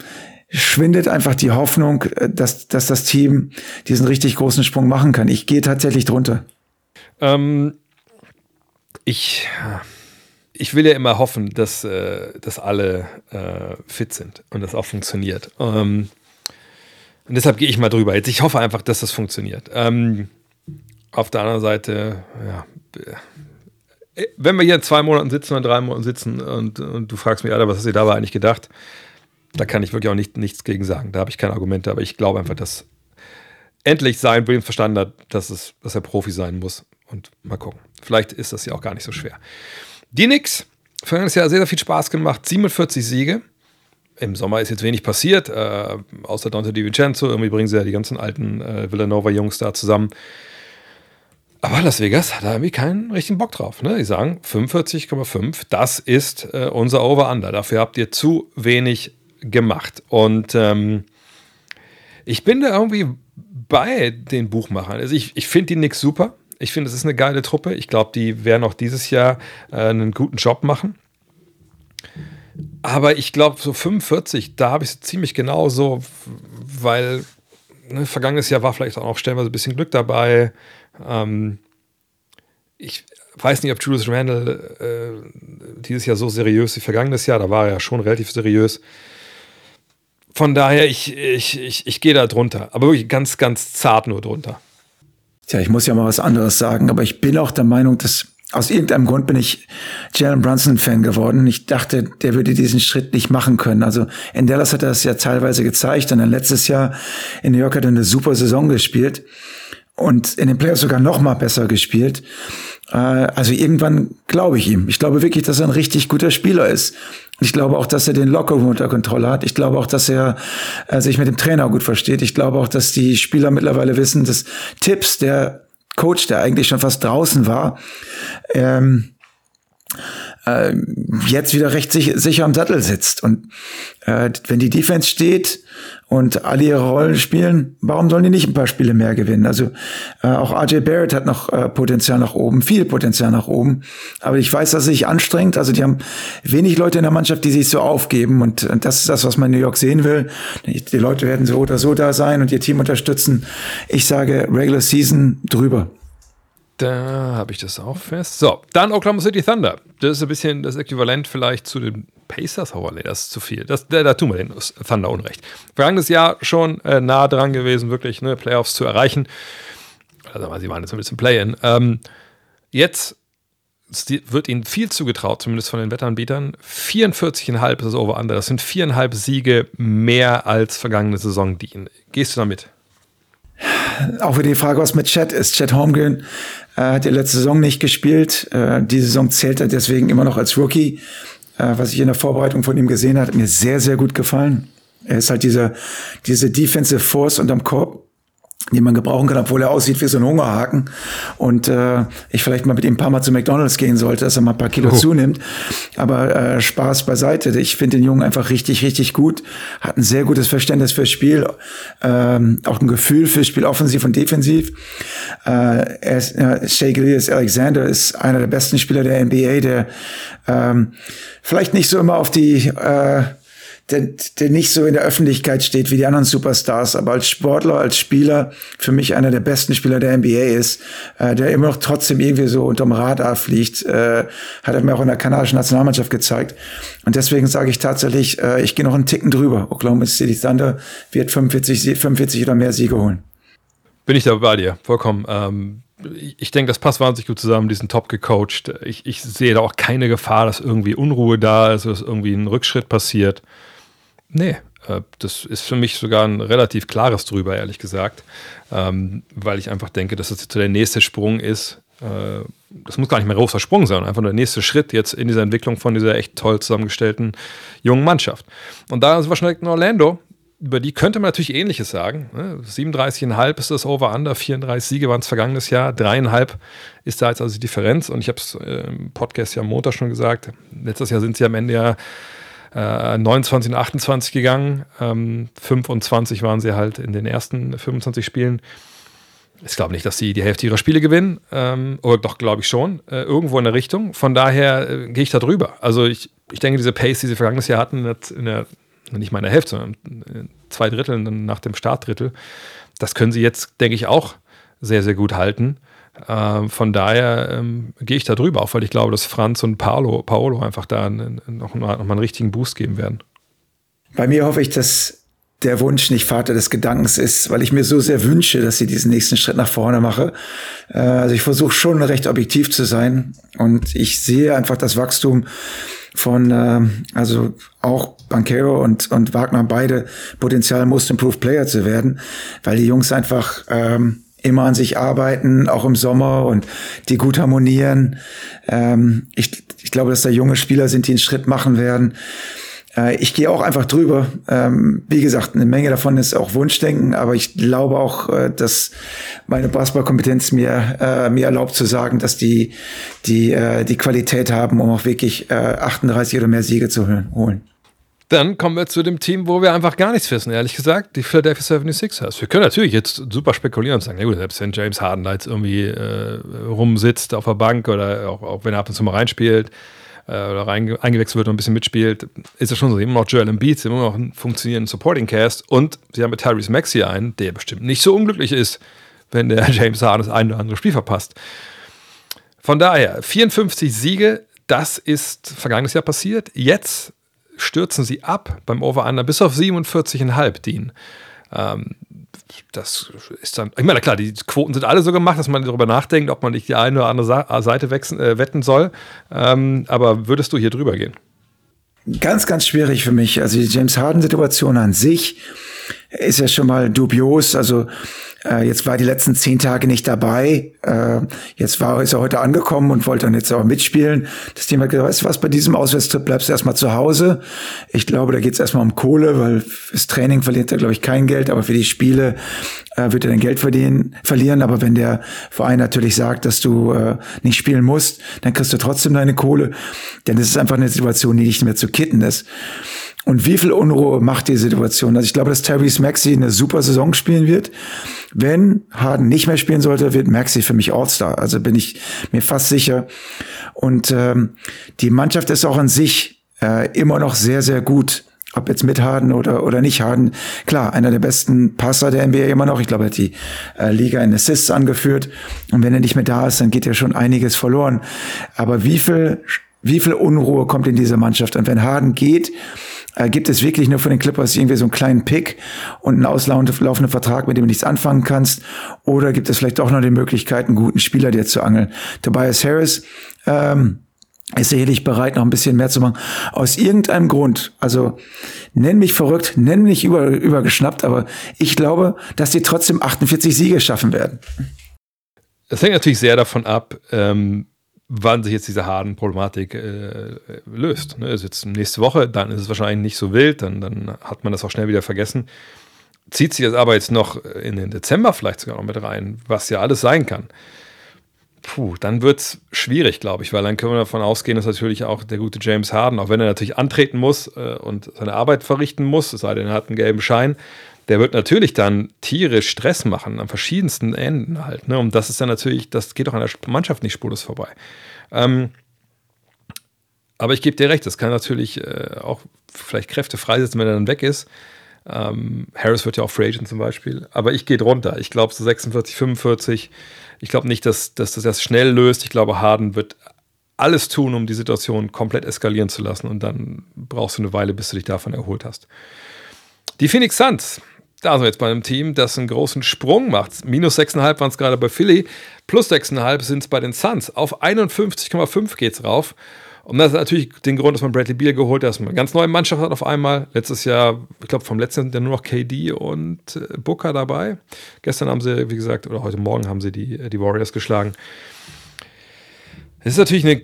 schwindet einfach die Hoffnung, äh, dass, dass das Team diesen richtig großen Sprung machen kann. Ich gehe tatsächlich drunter. Ähm, ich, ich will ja immer hoffen, dass, äh, dass alle äh, fit sind und das auch funktioniert. Ähm, und deshalb gehe ich mal drüber. Jetzt, ich hoffe einfach, dass das funktioniert. Ähm, auf der anderen Seite, ja, äh, wenn wir hier in zwei Monaten sitzen oder drei Monaten sitzen und, und du fragst mich, Alter, was hast du dabei eigentlich gedacht? Da kann ich wirklich auch nicht, nichts gegen sagen. Da habe ich keine Argumente, aber ich glaube einfach, dass endlich sein Williams verstanden hat, dass, es, dass er Profi sein muss. Und mal gucken. Vielleicht ist das ja auch gar nicht so schwer. Die Knicks, vergangenes Jahr sehr, sehr viel Spaß gemacht. 47 Siege. Im Sommer ist jetzt wenig passiert, äh, außer Dante DiVincenzo. Irgendwie bringen sie ja die ganzen alten äh, Villanova-Jungs da zusammen. Aber Las Vegas hat da irgendwie keinen richtigen Bock drauf. Ne? Die sagen 45,5, das ist äh, unser Over-Under. Dafür habt ihr zu wenig gemacht. Und ähm, ich bin da irgendwie bei den Buchmachern. Also ich, ich finde die Knicks super. Ich finde, es ist eine geile Truppe. Ich glaube, die werden auch dieses Jahr äh, einen guten Job machen. Aber ich glaube, so 45, da habe ich es ziemlich genau so, weil ne, vergangenes Jahr war vielleicht auch noch stellenweise ein bisschen Glück dabei. Ähm, ich weiß nicht, ob Julius Randle äh, dieses Jahr so seriös wie vergangenes Jahr, da war er ja schon relativ seriös. Von daher, ich, ich, ich, ich gehe da drunter, aber wirklich ganz, ganz zart nur drunter. Tja, ich muss ja mal was anderes sagen, aber ich bin auch der Meinung, dass aus irgendeinem Grund bin ich Jalen Brunson-Fan geworden. Ich dachte, der würde diesen Schritt nicht machen können. Also in Dallas hat er es ja teilweise gezeigt und dann letztes Jahr in New York hat er eine super Saison gespielt und in den Playoffs sogar noch mal besser gespielt. Äh, also irgendwann glaube ich ihm. Ich glaube wirklich, dass er ein richtig guter Spieler ist. Ich glaube auch, dass er den Lockerroom unter Kontrolle hat. Ich glaube auch, dass er äh, sich mit dem Trainer gut versteht. Ich glaube auch, dass die Spieler mittlerweile wissen, dass Tipps, der Coach, der eigentlich schon fast draußen war, ähm, äh, jetzt wieder recht sicher, sicher am Sattel sitzt. Und äh, wenn die Defense steht und alle ihre Rollen spielen, warum sollen die nicht ein paar Spiele mehr gewinnen? Also äh, auch RJ Barrett hat noch äh, Potenzial nach oben, viel Potenzial nach oben. Aber ich weiß, dass es sich anstrengt. Also die haben wenig Leute in der Mannschaft, die sich so aufgeben. Und, und das ist das, was man in New York sehen will. Die, die Leute werden so oder so da sein und ihr Team unterstützen. Ich sage Regular Season drüber. Da habe ich das auch fest. So, dann Oklahoma City Thunder. Das ist ein bisschen das Äquivalent vielleicht zu den Pacers. Oh, nee, das ist zu viel. Das, da, da tun wir den Thunder unrecht. Vergangenes Jahr schon äh, nah dran gewesen, wirklich ne, Playoffs zu erreichen. Also, sie waren jetzt ein bisschen Play-In. Ähm, jetzt wird ihnen viel zugetraut, zumindest von den Wettanbietern. 44,5 ist das Over-Under. Das sind viereinhalb Siege mehr als vergangene Saison dienen. Gehst du damit? auch wieder die Frage, was mit Chat ist. Chat Holmgren äh, hat die letzte Saison nicht gespielt. Äh, die Saison zählt er deswegen immer noch als Rookie. Äh, was ich in der Vorbereitung von ihm gesehen habe, hat mir sehr, sehr gut gefallen. Er ist halt dieser, diese Defensive Force unterm Korb den man gebrauchen kann, obwohl er aussieht wie so ein Hungerhaken. Und äh, ich vielleicht mal mit ihm ein paar Mal zu McDonalds gehen sollte, dass er mal ein paar Kilo oh. zunimmt. Aber äh, Spaß beiseite. Ich finde den Jungen einfach richtig, richtig gut. Hat ein sehr gutes Verständnis fürs Spiel, ähm, auch ein Gefühl fürs Spiel offensiv und defensiv. Äh, er ist, äh, Shea Gillius Alexander ist einer der besten Spieler der NBA, der ähm, vielleicht nicht so immer auf die äh, der, der nicht so in der Öffentlichkeit steht wie die anderen Superstars, aber als Sportler, als Spieler für mich einer der besten Spieler der NBA ist, äh, der immer noch trotzdem irgendwie so unterm Radar fliegt, äh, hat er mir auch in der kanadischen Nationalmannschaft gezeigt. Und deswegen sage ich tatsächlich, äh, ich gehe noch einen Ticken drüber. Oklahoma City Thunder wird 45, 45 oder mehr Siege holen. Bin ich da bei dir, vollkommen. Ähm ich denke, das passt wahnsinnig gut zusammen, diesen Top gecoacht. Ich, ich sehe da auch keine Gefahr, dass irgendwie Unruhe da ist, dass irgendwie ein Rückschritt passiert. Nee, äh, das ist für mich sogar ein relativ klares drüber, ehrlich gesagt, ähm, weil ich einfach denke, dass das jetzt der nächste Sprung ist. Äh, das muss gar nicht mehr großer Sprung sein, einfach nur der nächste Schritt jetzt in dieser Entwicklung von dieser echt toll zusammengestellten jungen Mannschaft. Und da ist wahrscheinlich in Orlando, über die könnte man natürlich Ähnliches sagen. 37,5 ne? ist das Over-Under, 34 Siege waren es vergangenes Jahr, dreieinhalb ist da jetzt also die Differenz. Und ich habe es äh, im Podcast ja am Montag schon gesagt, letztes Jahr sind sie am Ende ja äh, 29 und 28 gegangen. Ähm, 25 waren sie halt in den ersten 25 Spielen. Ich glaube nicht, dass sie die Hälfte ihrer Spiele gewinnen. Ähm, oder doch, glaube ich schon. Äh, irgendwo in der Richtung. Von daher äh, gehe ich da drüber. Also ich, ich denke, diese Pace, die sie vergangenes Jahr hatten, in der, nicht mal in der Hälfte, sondern in zwei Dritteln nach dem Startdrittel, das können sie jetzt, denke ich, auch sehr, sehr gut halten. Äh, von daher ähm, gehe ich da drüber, auch weil ich glaube, dass Franz und Paolo, Paolo einfach da noch, noch mal einen richtigen Boost geben werden. Bei mir hoffe ich, dass der Wunsch nicht Vater des Gedankens ist, weil ich mir so sehr wünsche, dass sie diesen nächsten Schritt nach vorne mache. Äh, also ich versuche schon recht objektiv zu sein und ich sehe einfach das Wachstum von, äh, also auch Banquero und, und Wagner beide Potenzial Most Improved Player zu werden, weil die Jungs einfach ähm, immer an sich arbeiten, auch im Sommer und die gut harmonieren. Ähm, ich, ich glaube, dass da junge Spieler sind, die einen Schritt machen werden. Äh, ich gehe auch einfach drüber. Ähm, wie gesagt, eine Menge davon ist auch Wunschdenken, aber ich glaube auch, äh, dass meine Basketballkompetenz mir, äh, mir erlaubt zu sagen, dass die, die, äh, die Qualität haben, um auch wirklich äh, 38 oder mehr Siege zu holen. Dann kommen wir zu dem Team, wo wir einfach gar nichts wissen, ehrlich gesagt, die Philadelphia 76ers. Wir können natürlich jetzt super spekulieren und sagen, ja gut, selbst wenn James Harden da jetzt irgendwie äh, rumsitzt auf der Bank oder auch, auch wenn er ab und zu mal reinspielt, äh, oder rein, eingewechselt wird und ein bisschen mitspielt, ist es schon so. Immer noch Joel Embiid, immer noch ein funktionierenden Supporting Cast und sie haben mit Tyrese Maxey einen, der bestimmt nicht so unglücklich ist, wenn der James Harden das ein oder andere Spiel verpasst. Von daher, 54 Siege, das ist vergangenes Jahr passiert. Jetzt stürzen sie ab beim Over-Under bis auf 47,5 Dean. Ähm, das ist dann, ich meine, klar, die Quoten sind alle so gemacht, dass man darüber nachdenkt, ob man nicht die eine oder andere Seite wechseln, äh, wetten soll. Ähm, aber würdest du hier drüber gehen? Ganz, ganz schwierig für mich. Also die James Harden-Situation an sich ist ja schon mal dubios. Also äh, jetzt war die letzten zehn Tage nicht dabei. Äh, jetzt war, ist er heute angekommen und wollte dann jetzt auch mitspielen. Das gesagt, weißt du was, bei diesem Auswärtstrip bleibst du erstmal zu Hause. Ich glaube, da geht es erstmal um Kohle, weil fürs Training verliert er, glaube ich, kein Geld, aber für die Spiele äh, wird er dann Geld verdienen, verlieren. Aber wenn der Verein natürlich sagt, dass du äh, nicht spielen musst, dann kriegst du trotzdem deine Kohle. Denn es ist einfach eine Situation, die nicht mehr zu kitten ist. Und wie viel Unruhe macht die Situation? Also ich glaube, dass Tyrese Maxey eine super Saison spielen wird. Wenn Harden nicht mehr spielen sollte, wird Maxey für mich All-Star. Also bin ich mir fast sicher. Und ähm, die Mannschaft ist auch an sich äh, immer noch sehr, sehr gut. Ob jetzt mit Harden oder, oder nicht Harden. Klar, einer der besten Passer der NBA immer noch. Ich glaube, er hat die äh, Liga in Assists angeführt. Und wenn er nicht mehr da ist, dann geht ja schon einiges verloren. Aber wie viel, wie viel Unruhe kommt in diese Mannschaft? Und wenn Harden geht, äh, gibt es wirklich nur von den Clippers irgendwie so einen kleinen Pick und einen auslaufenden Vertrag, mit dem du nichts anfangen kannst? Oder gibt es vielleicht auch noch die Möglichkeit, einen guten Spieler dir zu angeln? Tobias Harris, ähm, ist sicherlich bereit, noch ein bisschen mehr zu machen. Aus irgendeinem Grund, also nenn mich verrückt, nenn mich über, übergeschnappt, aber ich glaube, dass die trotzdem 48 Siege schaffen werden. Es hängt natürlich sehr davon ab, ähm, wann sich jetzt diese Harden-Problematik äh, löst. Ne? Ist jetzt nächste Woche, dann ist es wahrscheinlich nicht so wild, dann, dann hat man das auch schnell wieder vergessen. Zieht sich das aber jetzt noch in den Dezember vielleicht sogar noch mit rein, was ja alles sein kann. Puh, dann wird es schwierig, glaube ich, weil dann können wir davon ausgehen, dass natürlich auch der gute James Harden, auch wenn er natürlich antreten muss äh, und seine Arbeit verrichten muss, es sei denn, er hat einen gelben Schein, der wird natürlich dann tierisch Stress machen an verschiedensten Enden halt. Ne? Und das ist dann natürlich, das geht auch an der Mannschaft nicht spurlos vorbei. Ähm, aber ich gebe dir recht, das kann natürlich äh, auch vielleicht Kräfte freisetzen, wenn er dann weg ist. Ähm, Harris wird ja auch Free Agent zum Beispiel. Aber ich gehe drunter. Ich glaube so 46, 45. Ich glaube nicht, dass, dass das das schnell löst. Ich glaube, Harden wird alles tun, um die Situation komplett eskalieren zu lassen. Und dann brauchst du eine Weile, bis du dich davon erholt hast. Die Phoenix Suns da sind wir jetzt bei einem Team, das einen großen Sprung macht. Minus 6,5 waren es gerade bei Philly, plus 6,5 sind es bei den Suns. Auf 51,5 geht es rauf. Und das ist natürlich den Grund, dass man Bradley Beal geholt hat, dass man eine ganz neue Mannschaft hat auf einmal. Letztes Jahr, ich glaube, vom letzten Jahr nur noch KD und äh, Booker dabei. Gestern haben sie, wie gesagt, oder heute Morgen haben sie die, die Warriors geschlagen. Es ist natürlich eine,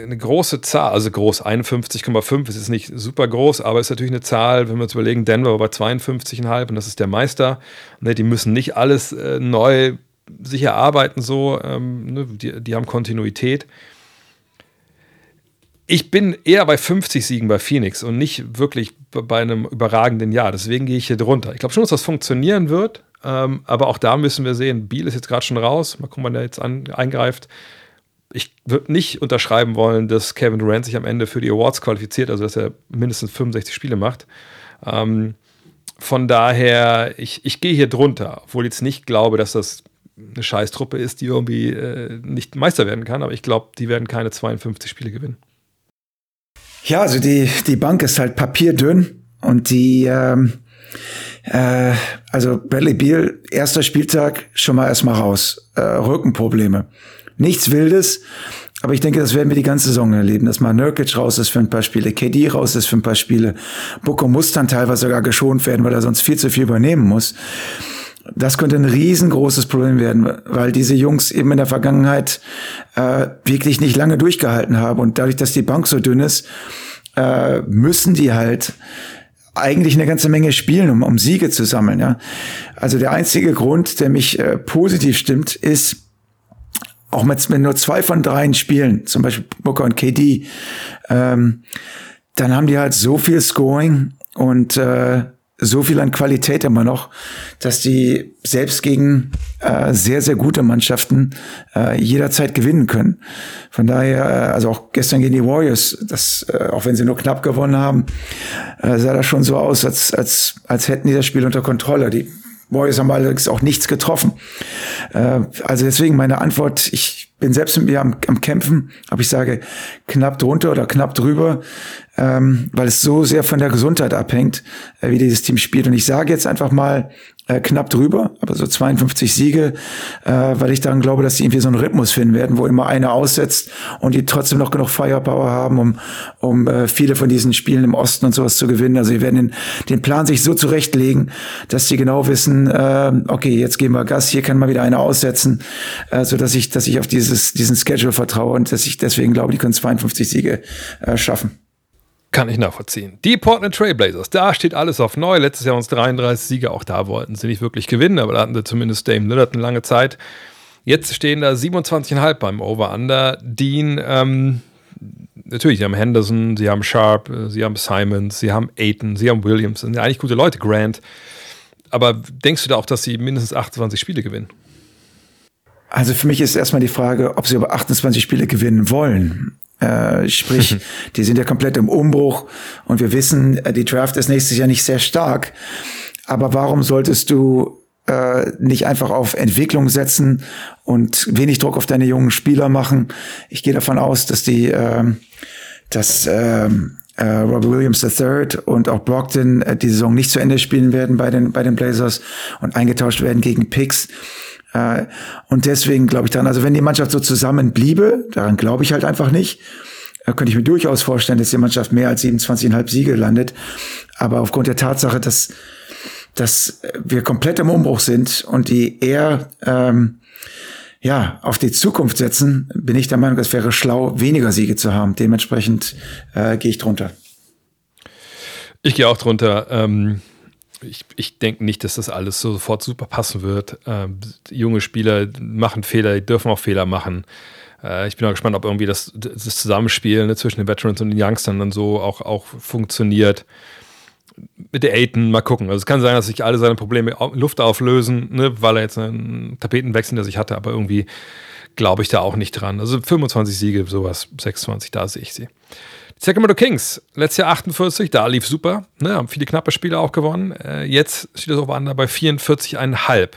eine große Zahl, also groß, 51,5 ist nicht super groß, aber es ist natürlich eine Zahl, wenn wir uns überlegen, Denver war bei 52,5 und das ist der Meister. Ne, die müssen nicht alles äh, neu sich erarbeiten, so, ähm, ne, die, die haben Kontinuität. Ich bin eher bei 50 Siegen bei Phoenix und nicht wirklich bei einem überragenden Jahr. Deswegen gehe ich hier drunter. Ich glaube schon, dass das funktionieren wird, ähm, aber auch da müssen wir sehen, Biel ist jetzt gerade schon raus. Mal gucken, wann der jetzt an, eingreift ich würde nicht unterschreiben wollen, dass Kevin Durant sich am Ende für die Awards qualifiziert, also dass er mindestens 65 Spiele macht. Ähm, von daher, ich, ich gehe hier drunter, obwohl ich jetzt nicht glaube, dass das eine Scheißtruppe ist, die irgendwie äh, nicht Meister werden kann. Aber ich glaube, die werden keine 52 Spiele gewinnen. Ja, also die, die Bank ist halt papierdünn und die, ähm, äh, also Bradley Beal, erster Spieltag, schon mal erstmal raus. Äh, Rückenprobleme. Nichts Wildes, aber ich denke, das werden wir die ganze Saison erleben, dass mal Nurkic raus ist für ein paar Spiele, KD raus ist für ein paar Spiele. Boko muss dann teilweise sogar geschont werden, weil er sonst viel zu viel übernehmen muss. Das könnte ein riesengroßes Problem werden, weil diese Jungs eben in der Vergangenheit äh, wirklich nicht lange durchgehalten haben. Und dadurch, dass die Bank so dünn ist, äh, müssen die halt eigentlich eine ganze Menge spielen, um, um Siege zu sammeln. Ja? Also der einzige Grund, der mich äh, positiv stimmt, ist, auch mit nur zwei von dreien Spielen, zum Beispiel Booker und KD, ähm, dann haben die halt so viel Scoring und äh, so viel an Qualität immer noch, dass die selbst gegen äh, sehr, sehr gute Mannschaften äh, jederzeit gewinnen können. Von daher, äh, also auch gestern gegen die Warriors, das, äh, auch wenn sie nur knapp gewonnen haben, äh, sah das schon so aus, als, als, als hätten die das Spiel unter Kontrolle. Die Warriors haben allerdings auch nichts getroffen. Äh, also deswegen meine Antwort, ich bin selbst mit mir am, am Kämpfen, aber ich sage knapp drunter oder knapp drüber, ähm, weil es so sehr von der Gesundheit abhängt, äh, wie dieses Team spielt. Und ich sage jetzt einfach mal äh, knapp drüber, aber so 52 Siege, äh, weil ich daran glaube, dass sie irgendwie so einen Rhythmus finden werden, wo immer einer aussetzt und die trotzdem noch genug Firepower haben, um, um äh, viele von diesen Spielen im Osten und sowas zu gewinnen. Also sie werden den, den Plan sich so zurechtlegen, dass sie genau wissen, äh, okay, jetzt geben wir Gas, hier kann mal wieder einer aussetzen, äh, so dass ich, dass ich auf dieses, diesen Schedule vertraue und dass ich deswegen glaube, die können 52 Siege äh, schaffen. Kann ich nachvollziehen. Die Portland Trailblazers, da steht alles auf neu. Letztes Jahr uns 33 Siege, auch da wollten sie nicht wirklich gewinnen, aber da hatten sie zumindest Dame Lillard eine lange Zeit. Jetzt stehen da 27,5 beim Over-Under. Dean, ähm, natürlich, sie haben Henderson, sie haben Sharp, sie haben Simons, sie haben Aiton, sie haben Williams, sind ja eigentlich gute Leute, Grant. Aber denkst du da auch, dass sie mindestens 28 Spiele gewinnen? Also für mich ist erstmal die Frage, ob sie über 28 Spiele gewinnen wollen. Äh, sprich, die sind ja komplett im Umbruch und wir wissen, äh, die Draft ist nächstes Jahr nicht sehr stark. Aber warum solltest du äh, nicht einfach auf Entwicklung setzen und wenig Druck auf deine jungen Spieler machen? Ich gehe davon aus, dass die, äh, dass äh, äh, Robert Williams III und auch Brockton äh, die Saison nicht zu Ende spielen werden bei den bei den Blazers und eingetauscht werden gegen Picks. Äh, und deswegen glaube ich dann, also wenn die Mannschaft so zusammen bliebe, daran glaube ich halt einfach nicht, äh, könnte ich mir durchaus vorstellen, dass die Mannschaft mehr als 27,5 Siege landet. Aber aufgrund der Tatsache, dass, dass wir komplett im Umbruch sind und die eher ähm, ja, auf die Zukunft setzen, bin ich der Meinung, es wäre schlau, weniger Siege zu haben. Dementsprechend äh, gehe ich drunter. Ich gehe auch drunter. Ähm, ich, ich denke nicht, dass das alles so sofort super passen wird. Ähm, junge Spieler machen Fehler, dürfen auch Fehler machen. Äh, ich bin auch gespannt, ob irgendwie das, das Zusammenspiel ne, zwischen den Veterans und den Youngstern dann so auch, auch funktioniert. Mit der Aiden mal gucken. Also es kann sein, dass sich alle seine Probleme in Luft auflösen, ne, weil er jetzt einen Tapetenwechsel der sich hatte, aber irgendwie glaube ich da auch nicht dran. Also 25 Siege, sowas, 26, da sehe ich sie. Sacramento Kings, letztes Jahr 48, da lief super, ne, haben viele knappe Spiele auch gewonnen. Äh, jetzt steht das auf bei 44,5.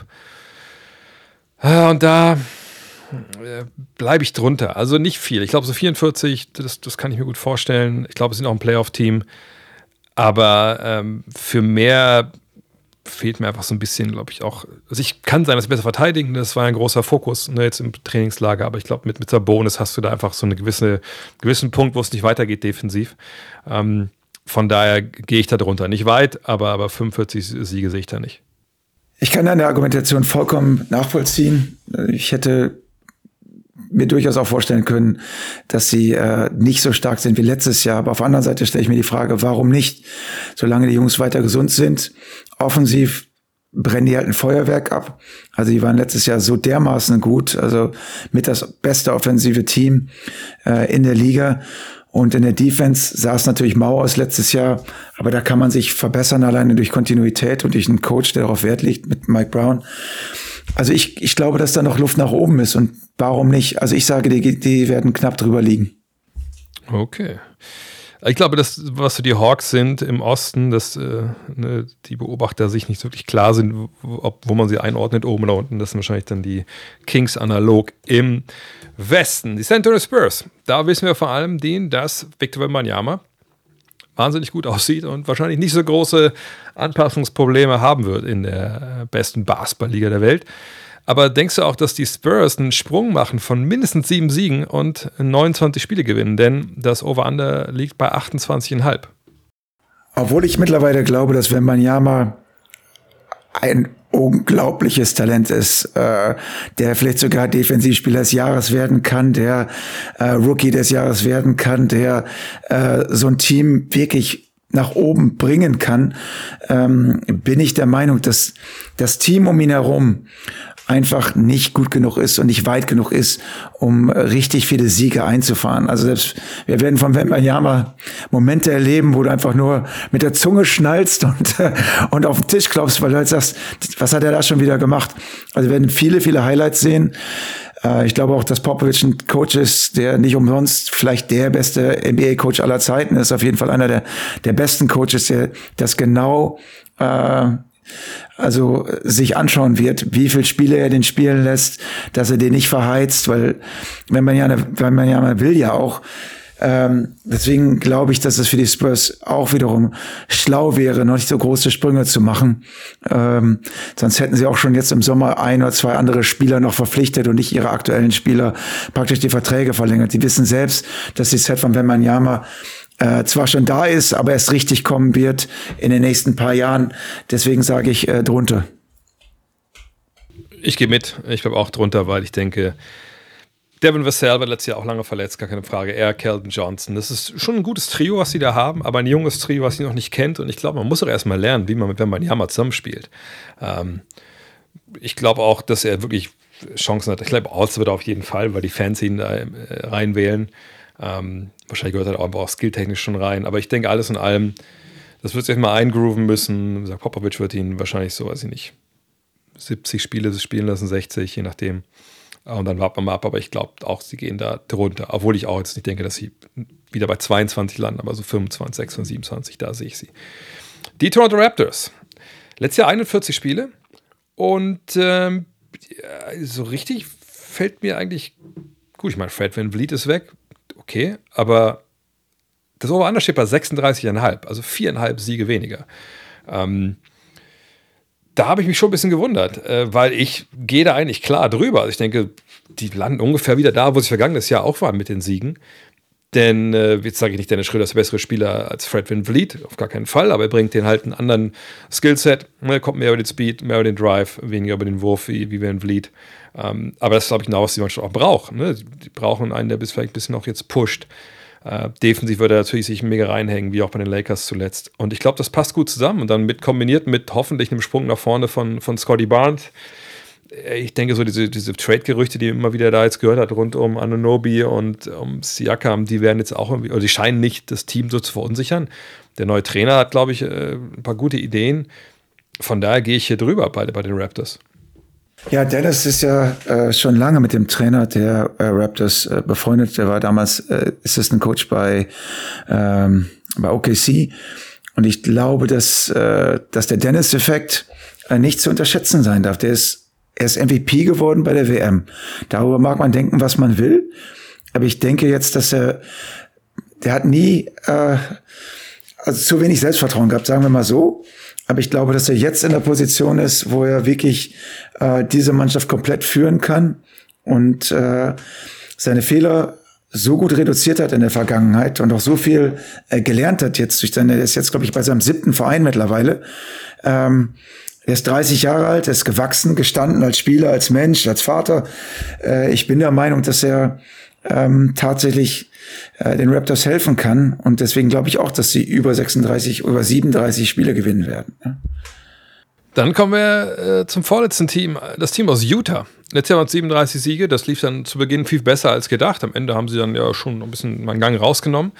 Äh, und da äh, bleibe ich drunter. Also nicht viel. Ich glaube, so 44, das, das kann ich mir gut vorstellen. Ich glaube, es sind auch ein Playoff-Team. Aber ähm, für mehr fehlt mir einfach so ein bisschen, glaube ich, auch. Also ich kann sein, dass sie besser verteidigen, das war ein großer Fokus ne, jetzt im Trainingslager, aber ich glaube, mit, mit Sabonis hast du da einfach so einen gewisse, gewissen Punkt, wo es nicht weitergeht defensiv. Ähm, von daher gehe ich da drunter. Nicht weit, aber, aber 45 Siege sehe ich da nicht. Ich kann deine Argumentation vollkommen nachvollziehen. Ich hätte mir durchaus auch vorstellen können, dass sie äh, nicht so stark sind wie letztes Jahr. Aber auf der anderen Seite stelle ich mir die Frage, warum nicht? Solange die Jungs weiter gesund sind, offensiv brennen die halt ein Feuerwerk ab. Also die waren letztes Jahr so dermaßen gut, also mit das beste offensive Team äh, in der Liga. Und in der Defense sah es natürlich mau aus letztes Jahr, aber da kann man sich verbessern, alleine durch Kontinuität und durch einen Coach, der darauf Wert legt, mit Mike Brown. Also ich, ich glaube, dass da noch Luft nach oben ist und warum nicht? Also ich sage, die, die werden knapp drüber liegen. Okay. Ich glaube, das, was so die Hawks sind im Osten, dass äh, ne, die Beobachter sich nicht wirklich klar sind, ob, wo man sie einordnet, oben oder unten. Das sind wahrscheinlich dann die Kings analog im Westen. Die San Antonio Spurs, da wissen wir vor allem den, dass Victor Wembanyama wahnsinnig gut aussieht und wahrscheinlich nicht so große Anpassungsprobleme haben wird in der besten Basketballliga der Welt. Aber denkst du auch, dass die Spurs einen Sprung machen von mindestens sieben Siegen und 29 Spiele gewinnen? Denn das Over-Under liegt bei 28,5. Obwohl ich mittlerweile glaube, dass wenn Wembanyama ein unglaubliches Talent ist, äh, der vielleicht sogar Defensivspieler des Jahres werden kann, der äh, Rookie des Jahres werden kann, der äh, so ein Team wirklich nach oben bringen kann, ähm, bin ich der Meinung, dass das Team um ihn herum einfach nicht gut genug ist und nicht weit genug ist, um richtig viele Siege einzufahren. Also selbst wir werden von Wembanyama Momente erleben, wo du einfach nur mit der Zunge schnallst und, und auf den Tisch klopfst, weil du halt sagst, was hat er da schon wieder gemacht? Also wir werden viele, viele Highlights sehen. Äh, ich glaube auch, dass Popovic ein Coach ist, der nicht umsonst vielleicht der beste NBA-Coach aller Zeiten ist. Auf jeden Fall einer der, der besten Coaches, der das genau äh, also sich anschauen wird, wie viel Spiele er den spielen lässt, dass er den nicht verheizt, weil wenn man ja, wenn man ja mal will ja auch, ähm, deswegen glaube ich, dass es für die Spurs auch wiederum schlau wäre, noch nicht so große Sprünge zu machen. Ähm, sonst hätten sie auch schon jetzt im Sommer ein oder zwei andere Spieler noch verpflichtet und nicht ihre aktuellen Spieler praktisch die Verträge verlängert. Die wissen selbst, dass die Set von Wembanyama äh, zwar schon da ist, aber erst richtig kommen wird in den nächsten paar Jahren. Deswegen sage ich äh, drunter. Ich gehe mit. Ich glaube auch drunter, weil ich denke, Devin Vassell war letztes Jahr auch lange verletzt, gar keine Frage. Er, Kelvin Johnson. Das ist schon ein gutes Trio, was sie da haben, aber ein junges Trio, was sie noch nicht kennt. Und ich glaube, man muss auch erstmal lernen, wie man mit Wembanyama zusammenspielt. Ähm, ich glaube auch, dass er wirklich Chancen hat. Ich glaube, Alls wird auf jeden Fall, weil die Fans ihn äh, reinwählen. Ähm, wahrscheinlich gehört er auch skilltechnisch schon rein. Aber ich denke, alles in allem, das wird sich mal eingrooven müssen. Sag, Popovic wird ihn wahrscheinlich so, weiß ich nicht, 70 Spiele spielen lassen, 60, je nachdem. Und dann warten wir mal ab. Aber ich glaube auch, sie gehen da drunter. Obwohl ich auch jetzt nicht denke, dass sie wieder bei 22 landen, aber so 25, 26, 27, da sehe ich sie. Die Toronto Raptors. Letztes Jahr 41 Spiele. Und ähm, so richtig fällt mir eigentlich gut. Ich meine, Fred Van Vliet ist weg okay, aber das Over-Under steht bei 36,5, also viereinhalb Siege weniger. Ähm, da habe ich mich schon ein bisschen gewundert, äh, weil ich gehe da eigentlich klar drüber. Also ich denke, die landen ungefähr wieder da, wo sie vergangenes Jahr auch waren mit den Siegen. Denn äh, jetzt sage ich nicht, Dennis Schröder ist der bessere Spieler als Fred Van Vliet, auf gar keinen Fall, aber er bringt den halt einen anderen Skillset. Er kommt mehr über den Speed, mehr über den Drive, weniger über den Wurf wie, wie Van Vliet. Ähm, aber das ist, glaube ich, genau, was die Mannschaft auch braucht. Ne? Die brauchen einen, der bis vielleicht ein bisschen noch jetzt pusht. Äh, defensiv würde er natürlich sich mega reinhängen, wie auch bei den Lakers zuletzt. Und ich glaube, das passt gut zusammen. Und dann mit kombiniert mit hoffentlich einem Sprung nach vorne von, von Scotty Barnes. Äh, ich denke, so diese, diese Trade-Gerüchte, die immer wieder da jetzt gehört hat, rund um Anunobi und um Siakam, die werden jetzt auch irgendwie, oder die scheinen nicht das Team so zu verunsichern. Der neue Trainer hat, glaube ich, äh, ein paar gute Ideen. Von daher gehe ich hier drüber bei, bei den Raptors. Ja, Dallas ist ja äh, schon lange mit dem Trainer der äh, Raptors äh, befreundet. Der war damals äh, Assistant Coach bei, ähm, bei OKC. Und ich glaube, dass, äh, dass der Dennis-Effekt äh, nicht zu unterschätzen sein darf. Der ist, er ist MVP geworden bei der WM. Darüber mag man denken, was man will. Aber ich denke jetzt, dass er, der hat nie, äh, also zu wenig Selbstvertrauen gehabt, sagen wir mal so. Aber ich glaube, dass er jetzt in der Position ist, wo er wirklich äh, diese Mannschaft komplett führen kann und äh, seine Fehler so gut reduziert hat in der Vergangenheit und auch so viel äh, gelernt hat jetzt durch seine, er ist jetzt, glaube ich, bei seinem siebten Verein mittlerweile. Ähm, er ist 30 Jahre alt, er ist gewachsen, gestanden als Spieler, als Mensch, als Vater. Äh, ich bin der Meinung, dass er ähm, tatsächlich äh, den Raptors helfen kann. Und deswegen glaube ich auch, dass sie über 36, über 37 Spiele gewinnen werden. Ja. Dann kommen wir äh, zum vorletzten Team, das Team aus Utah. Letztes Jahr waren es 37 Siege, das lief dann zu Beginn viel besser als gedacht. Am Ende haben sie dann ja schon ein bisschen meinen Gang rausgenommen.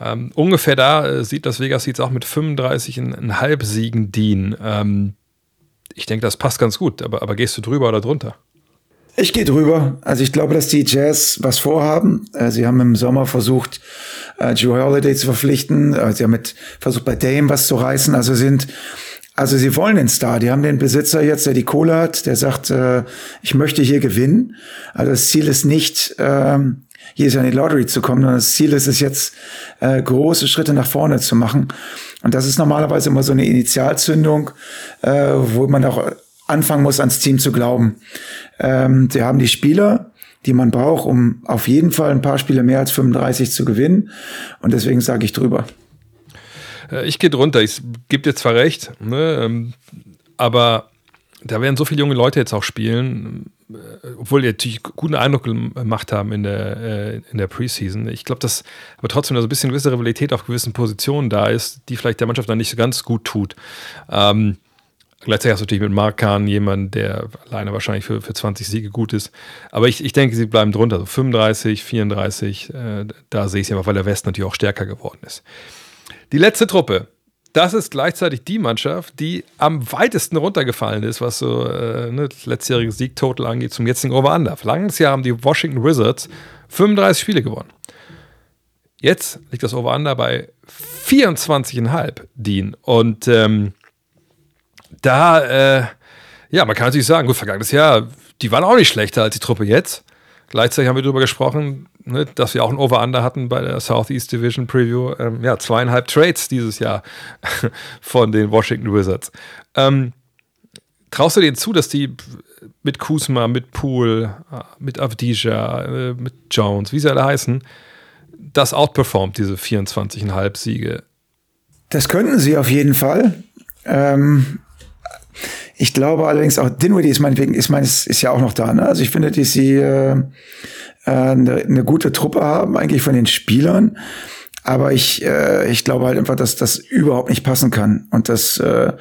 Ähm, ungefähr da äh, sieht das Vegas jetzt auch mit 35,5 Siegen dienen. Ähm, ich denke, das passt ganz gut, aber, aber gehst du drüber oder drunter? Ich gehe drüber. Also ich glaube, dass die Jazz was vorhaben. Äh, sie haben im Sommer versucht, äh, Joe Holiday zu verpflichten. Äh, sie haben mit versucht bei Dame was zu reißen. Also sind also sie wollen den Star. Die haben den Besitzer jetzt, der die Kohle hat, der sagt, äh, ich möchte hier gewinnen. Also das Ziel ist nicht, jedes Jahr in die Lottery zu kommen, sondern das Ziel ist es jetzt, äh, große Schritte nach vorne zu machen. Und das ist normalerweise immer so eine Initialzündung, äh, wo man auch anfangen muss, ans Team zu glauben. Ähm, sie haben die Spieler, die man braucht, um auf jeden Fall ein paar Spiele mehr als 35 zu gewinnen. Und deswegen sage ich drüber. Äh, ich gehe drunter. Ich gebe dir zwar recht, ne, ähm, aber da werden so viele junge Leute jetzt auch spielen, äh, obwohl die natürlich guten Eindruck gemacht haben in der, äh, in der Preseason. Ich glaube, dass aber trotzdem so ein bisschen gewisse Rivalität auf gewissen Positionen da ist, die vielleicht der Mannschaft dann nicht so ganz gut tut. Ähm, Gleichzeitig hast du natürlich mit Mark Kahn jemanden, der alleine wahrscheinlich für, für 20 Siege gut ist. Aber ich, ich denke, sie bleiben drunter. So 35, 34, äh, da sehe ich sie einfach, weil der Westen natürlich auch stärker geworden ist. Die letzte Truppe, das ist gleichzeitig die Mannschaft, die am weitesten runtergefallen ist, was so äh, ne, das letztjährige Siegtotal angeht, zum jetzigen Over-Under. Vergangenes Jahr haben die Washington Wizards 35 Spiele gewonnen. Jetzt liegt das Over-Under bei 24,5, Dean. Und ähm, da, äh, ja, man kann natürlich sagen, gut, vergangenes Jahr, die waren auch nicht schlechter als die Truppe jetzt. Gleichzeitig haben wir darüber gesprochen, ne, dass wir auch ein Over-Under hatten bei der Southeast Division Preview. Ähm, ja, zweieinhalb Trades dieses Jahr von den Washington Wizards. Ähm, traust du denen zu, dass die mit Kuzma, mit Poole, mit Avdija, äh, mit Jones, wie sie alle heißen, das outperformt, diese 24,5 Siege? Das könnten sie auf jeden Fall. Ähm, ich glaube allerdings auch, Dinwiddie ist meinetwegen, ist meines, ist ja auch noch da. Ne? Also ich finde, dass sie äh, eine, eine gute Truppe haben, eigentlich von den Spielern. Aber ich, äh, ich glaube halt einfach, dass das überhaupt nicht passen kann. Und dass äh,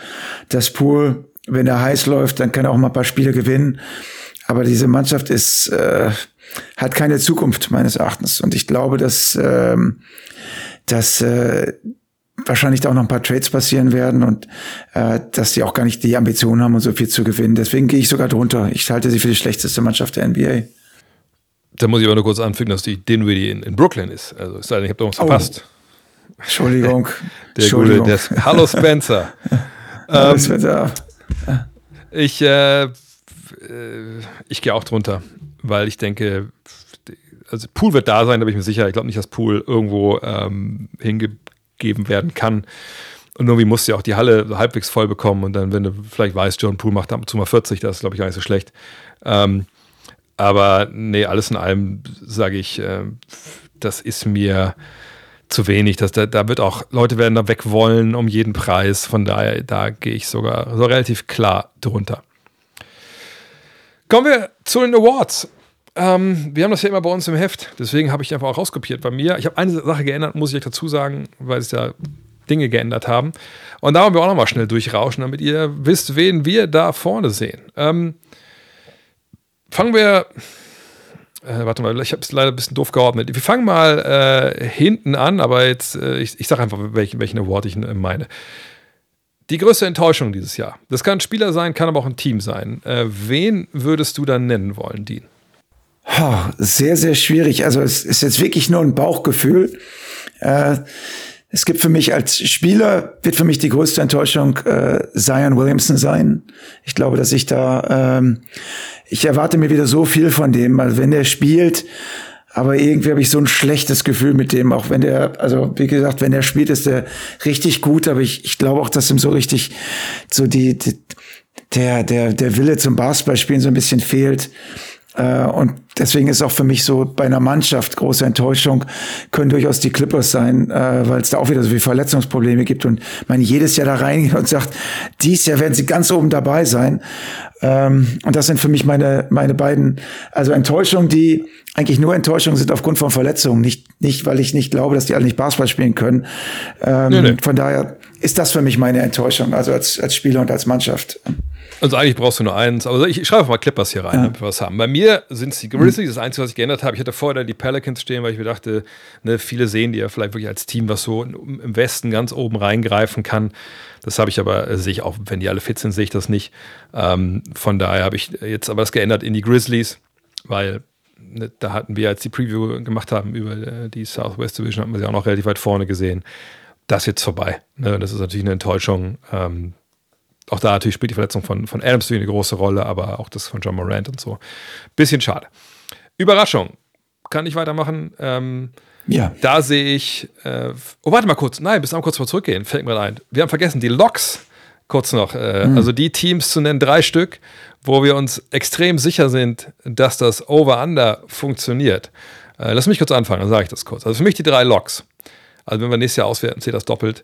das Pool, wenn er heiß läuft, dann kann er auch mal ein paar Spiele gewinnen. Aber diese Mannschaft ist, äh, hat keine Zukunft meines Erachtens. Und ich glaube, dass, äh, dass äh, wahrscheinlich da auch noch ein paar Trades passieren werden und äh, dass sie auch gar nicht die Ambition haben, um so viel zu gewinnen. Deswegen gehe ich sogar drunter. Ich halte sie für die schlechteste Mannschaft der NBA. Da muss ich aber nur kurz anfügen, dass die Dinwiddie in, in Brooklyn ist. Also es sei denn, ich habe da was oh. verpasst. Entschuldigung. Der Entschuldigung. Gute, der, Hallo Spencer. Hallo ähm, Spencer. Ich, äh, ich gehe auch drunter, weil ich denke, also Pool wird da sein, da bin ich mir sicher. Ich glaube nicht, dass Pool irgendwo ähm, hinge geben werden kann. Und irgendwie musst du ja auch die Halle halbwegs voll bekommen und dann, wenn du vielleicht weißt, John Poole macht ab und zu mal 40, das ist, glaube ich, gar nicht so schlecht. Ähm, aber nee, alles in allem sage ich, äh, das ist mir zu wenig. Das, da, da, wird auch, Leute werden da weg wollen um jeden Preis. Von daher, da gehe ich sogar so relativ klar drunter. Kommen wir zu den Awards. Ähm, wir haben das ja immer bei uns im Heft, deswegen habe ich einfach auch rauskopiert bei mir. Ich habe eine Sache geändert, muss ich euch dazu sagen, weil es ja Dinge geändert haben. Und da wollen wir auch nochmal schnell durchrauschen, damit ihr wisst, wen wir da vorne sehen. Ähm, fangen wir. Äh, warte mal, ich habe es leider ein bisschen doof geordnet. Wir fangen mal äh, hinten an, aber jetzt, äh, ich, ich sage einfach, welchen, welchen Award ich äh, meine. Die größte Enttäuschung dieses Jahr. Das kann ein Spieler sein, kann aber auch ein Team sein. Äh, wen würdest du dann nennen wollen, Dean? Sehr, sehr schwierig. Also es ist jetzt wirklich nur ein Bauchgefühl. Äh, es gibt für mich als Spieler, wird für mich die größte Enttäuschung äh, Zion Williamson sein. Ich glaube, dass ich da, ähm, ich erwarte mir wieder so viel von dem, weil wenn der spielt, aber irgendwie habe ich so ein schlechtes Gefühl mit dem, auch wenn der, also wie gesagt, wenn der spielt, ist der richtig gut, aber ich, ich glaube auch, dass ihm so richtig so die, die der, der, der Wille zum Basketballspielen so ein bisschen fehlt. Äh, und deswegen ist auch für mich so bei einer Mannschaft große Enttäuschung, können durchaus die Clippers sein, äh, weil es da auch wieder so viele Verletzungsprobleme gibt und man jedes Jahr da reingeht und sagt, dies Jahr werden sie ganz oben dabei sein. Ähm, und das sind für mich meine, meine beiden, also Enttäuschungen, die eigentlich nur Enttäuschungen sind aufgrund von Verletzungen, nicht, nicht, weil ich nicht glaube, dass die alle nicht Basketball spielen können. Ähm, nee, nee. Von daher ist das für mich meine Enttäuschung, also als, als Spieler und als Mannschaft. Also eigentlich brauchst du nur eins, aber ich, ich schreibe mal Clippers hier rein, ja. damit wir was haben. Bei mir sind es die Grizzlies, das Einzige, was ich geändert habe. Ich hatte vorher die Pelicans stehen, weil ich mir dachte, ne, viele sehen die ja vielleicht wirklich als Team, was so im Westen ganz oben reingreifen kann. Das habe ich aber, äh, sehe ich auch, wenn die alle fit sind, sehe ich das nicht. Ähm, von daher habe ich jetzt aber das geändert in die Grizzlies, weil ne, da hatten wir, als die Preview gemacht haben über äh, die Southwest Division, hatten wir sie auch noch relativ weit vorne gesehen. Das ist jetzt vorbei. Ne? Das ist natürlich eine Enttäuschung. Ähm, auch da natürlich spielt die Verletzung von, von Adams eine große Rolle, aber auch das von John Morant und so. Bisschen schade. Überraschung. Kann ich weitermachen? Ähm, Ja. da sehe ich. Äh, oh, warte mal kurz. Nein, bis mal kurz mal zurückgehen. Fällt mir ein. Wir haben vergessen, die Loks kurz noch. Äh, Also die Teams zu nennen, drei Stück, wo wir uns extrem sicher sind, dass das Over-Under funktioniert. Äh, lass mich kurz anfangen, dann sage ich das kurz. Also für mich die drei Loks. Also wenn wir nächstes Jahr auswerten, zählt das doppelt,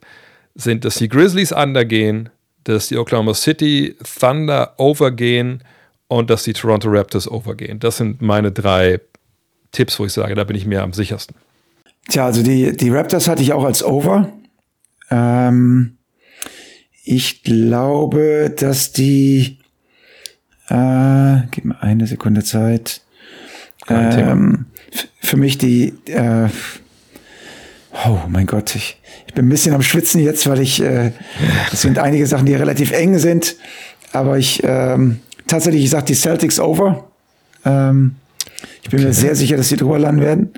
sind, dass die Grizzlies undergehen, dass die Oklahoma City Thunder overgehen und dass die Toronto Raptors overgehen. Das sind meine drei Tipps, wo ich sage, da bin ich mir am sichersten. Tja, also die, die Raptors hatte ich auch als Over. Ähm, ich glaube, dass die, äh, gib mir eine Sekunde Zeit. Ähm, für mich die, äh, oh mein Gott, ich, ich bin ein bisschen am Schwitzen jetzt, weil ich, äh, es sind einige Sachen, die relativ eng sind, aber ich, ähm, tatsächlich, ich sag die Celtics over. Ähm, ich bin mir sehr sicher, dass sie drüber landen werden.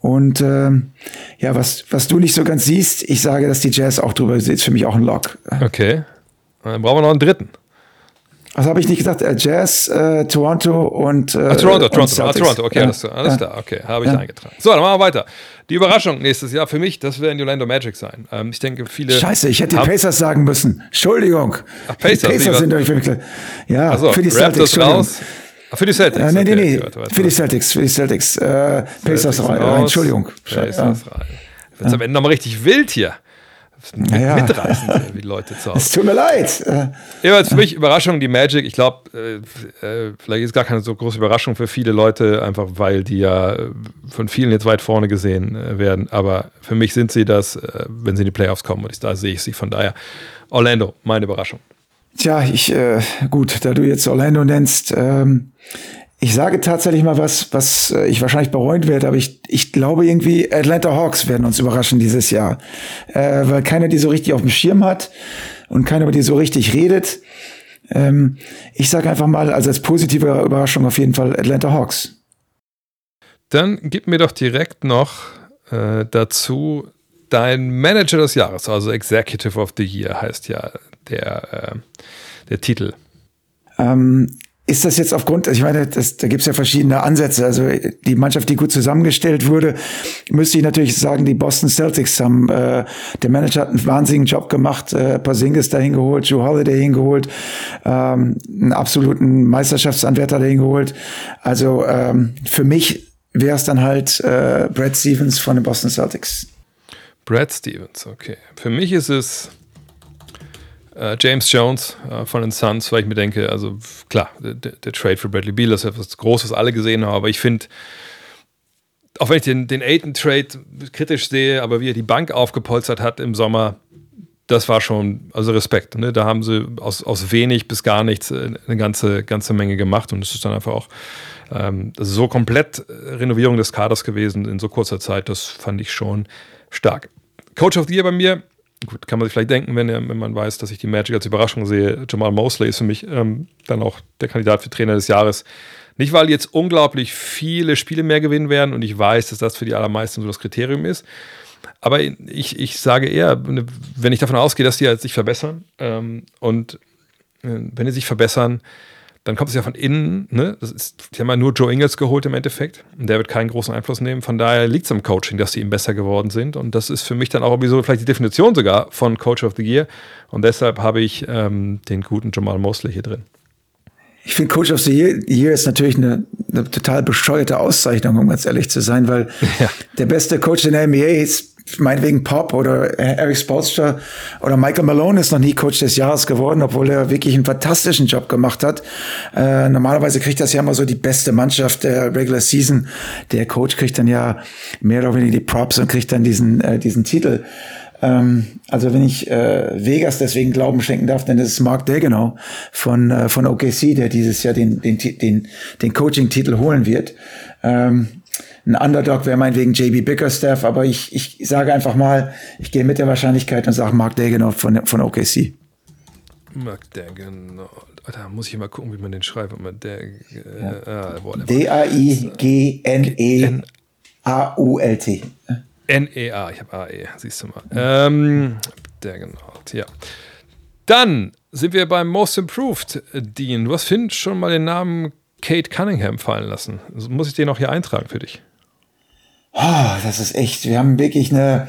Und ähm, ja, was, was du nicht so ganz siehst, ich sage, dass die Jazz auch drüber ist für mich auch ein Lock. Okay. Dann brauchen wir noch einen dritten. Was habe ich nicht gesagt? Äh, Jazz, äh, Toronto und äh, Ah, Toronto, und Toronto, ah. Toronto, okay, Ja. alles, alles Ja. klar, okay, habe ich Ja. eingetragen. So, dann machen wir weiter. Die Überraschung nächstes Jahr für mich, das werden die Orlando Magic sein. Ähm, ich denke, viele. Scheiße, ich hätte die Pacers sagen müssen. Entschuldigung. Ach, Pacers, die Pacers sind durch. Ja, Achso, für die Celtics. Raus. Ah, für die Celtics. Äh, nee, nee, nee. okay, Für die. Celtics, für die Celtics. Äh, Pacers Celtics rein. Entschuldigung. Pacers rein. Wird am Ende nochmal richtig wild hier. Mit, Ja, ja. Mitreißend, hier, wie die Leute zu Hause. Es tut mir leid. Jeweils für mich Überraschung, die Magic. Ich glaube, äh, äh, vielleicht ist gar keine so große Überraschung für viele Leute, einfach weil die ja äh, von vielen jetzt weit vorne gesehen äh, werden. Aber für mich sind sie das, wenn sie in die Playoffs kommen. Und ich, da sehe ich sie. Von daher, Orlando, meine Überraschung. Tja, ich, äh, gut, da du jetzt Orlando nennst, ähm, ich sage tatsächlich mal was, was äh, ich wahrscheinlich bereuen werde, aber ich, ich glaube irgendwie, Atlanta Hawks werden uns überraschen dieses Jahr. Äh, weil keiner die so richtig auf dem Schirm hat und keiner über die so richtig redet. Ähm, ich sage einfach mal, also als positive Überraschung auf jeden Fall Atlanta Hawks. Dann gib mir doch direkt noch äh, dazu dein Manager des Jahres, also Executive of the Year heißt ja der, äh, der Titel. Ähm, ist das jetzt aufgrund, ich meine, das, da gibt es ja verschiedene Ansätze. Also die Mannschaft, die gut zusammengestellt wurde, müsste ich natürlich sagen, die Boston Celtics haben, äh, der Manager hat einen wahnsinnigen Job gemacht, äh, Porzingis dahin geholt, Joe Holiday hingeholt, ähm, einen absoluten Meisterschaftsanwärter dahin geholt. Also ähm, für mich wäre es dann halt äh, Brad Stevens von den Boston Celtics. Brad Stevens, okay. Für mich ist es äh, James Jones äh, von den Suns, weil ich mir denke, also klar, der, der Trade für Bradley Beal ist etwas Großes, was alle gesehen haben, aber ich finde, auch wenn ich den, den Aiton-Trade kritisch sehe, aber wie er die Bank aufgepolstert hat im Sommer, das war schon, also Respekt. Ne? Da haben sie aus, aus wenig bis gar nichts äh, eine ganze, ganze Menge gemacht und es ist dann einfach auch ähm, ist so komplett äh, Renovierung des Kaders gewesen in so kurzer Zeit, das fand ich schon stark. Coach of the Year bei mir, gut, kann man sich vielleicht denken, wenn, wenn man weiß, dass ich die Magic als Überraschung sehe. Jamal Mosley ist für mich ähm, dann auch der Kandidat für Trainer des Jahres. Nicht, weil jetzt unglaublich viele Spiele mehr gewinnen werden und ich weiß, dass das für die allermeisten so das Kriterium ist. Aber ich, ich sage eher, wenn ich davon ausgehe, dass die halt sich verbessern ähm, und äh, wenn die sich verbessern, dann kommt es ja von innen. Ne? Das ist, die haben ja nur Joe Ingles geholt im Endeffekt. Und der wird keinen großen Einfluss nehmen. Von daher liegt es am Coaching, dass sie ihm besser geworden sind. Und das ist für mich dann auch irgendwie so vielleicht die Definition sogar von Coach of the Year. Und deshalb habe ich ähm, den guten Jamal Mosley hier drin. Ich finde Coach of the Year, Year ist natürlich eine, eine total bescheuerte Auszeichnung, um ganz ehrlich zu sein, weil Ja. der beste Coach in der NBA ist meinetwegen Pop oder Eric Spoelstra oder Michael Malone ist noch nie Coach des Jahres geworden, obwohl er wirklich einen fantastischen Job gemacht hat. Äh, normalerweise kriegt das ja immer so die beste Mannschaft der Regular Season. Der Coach kriegt dann ja mehr oder weniger die Props und kriegt dann diesen, äh, diesen Titel. Ähm, also wenn ich äh, Vegas deswegen Glauben schenken darf, dann ist es Mark Dagenau von, äh, von OKC, der dieses Jahr den, den, den, den Coaching-Titel holen wird. Ähm, ein Underdog wäre meinetwegen JB Bickerstaff, aber ich, ich sage einfach mal, ich gehe mit der Wahrscheinlichkeit und sage Mark Dagenau von, von OKC. Mark Dagenau. Alter, muss ich mal gucken, wie man den schreibt. Der, äh, D-A-I-G-N-E-A-U-L-T. N-E-A, ich habe A-E, siehst du mal. Ähm, der genau, ja. Dann sind wir beim Most Improved, Dean. Du hast Finn schon mal den Namen Kate Cunningham fallen lassen. Muss ich den auch hier eintragen für dich? Oh, das ist echt, wir haben wirklich eine,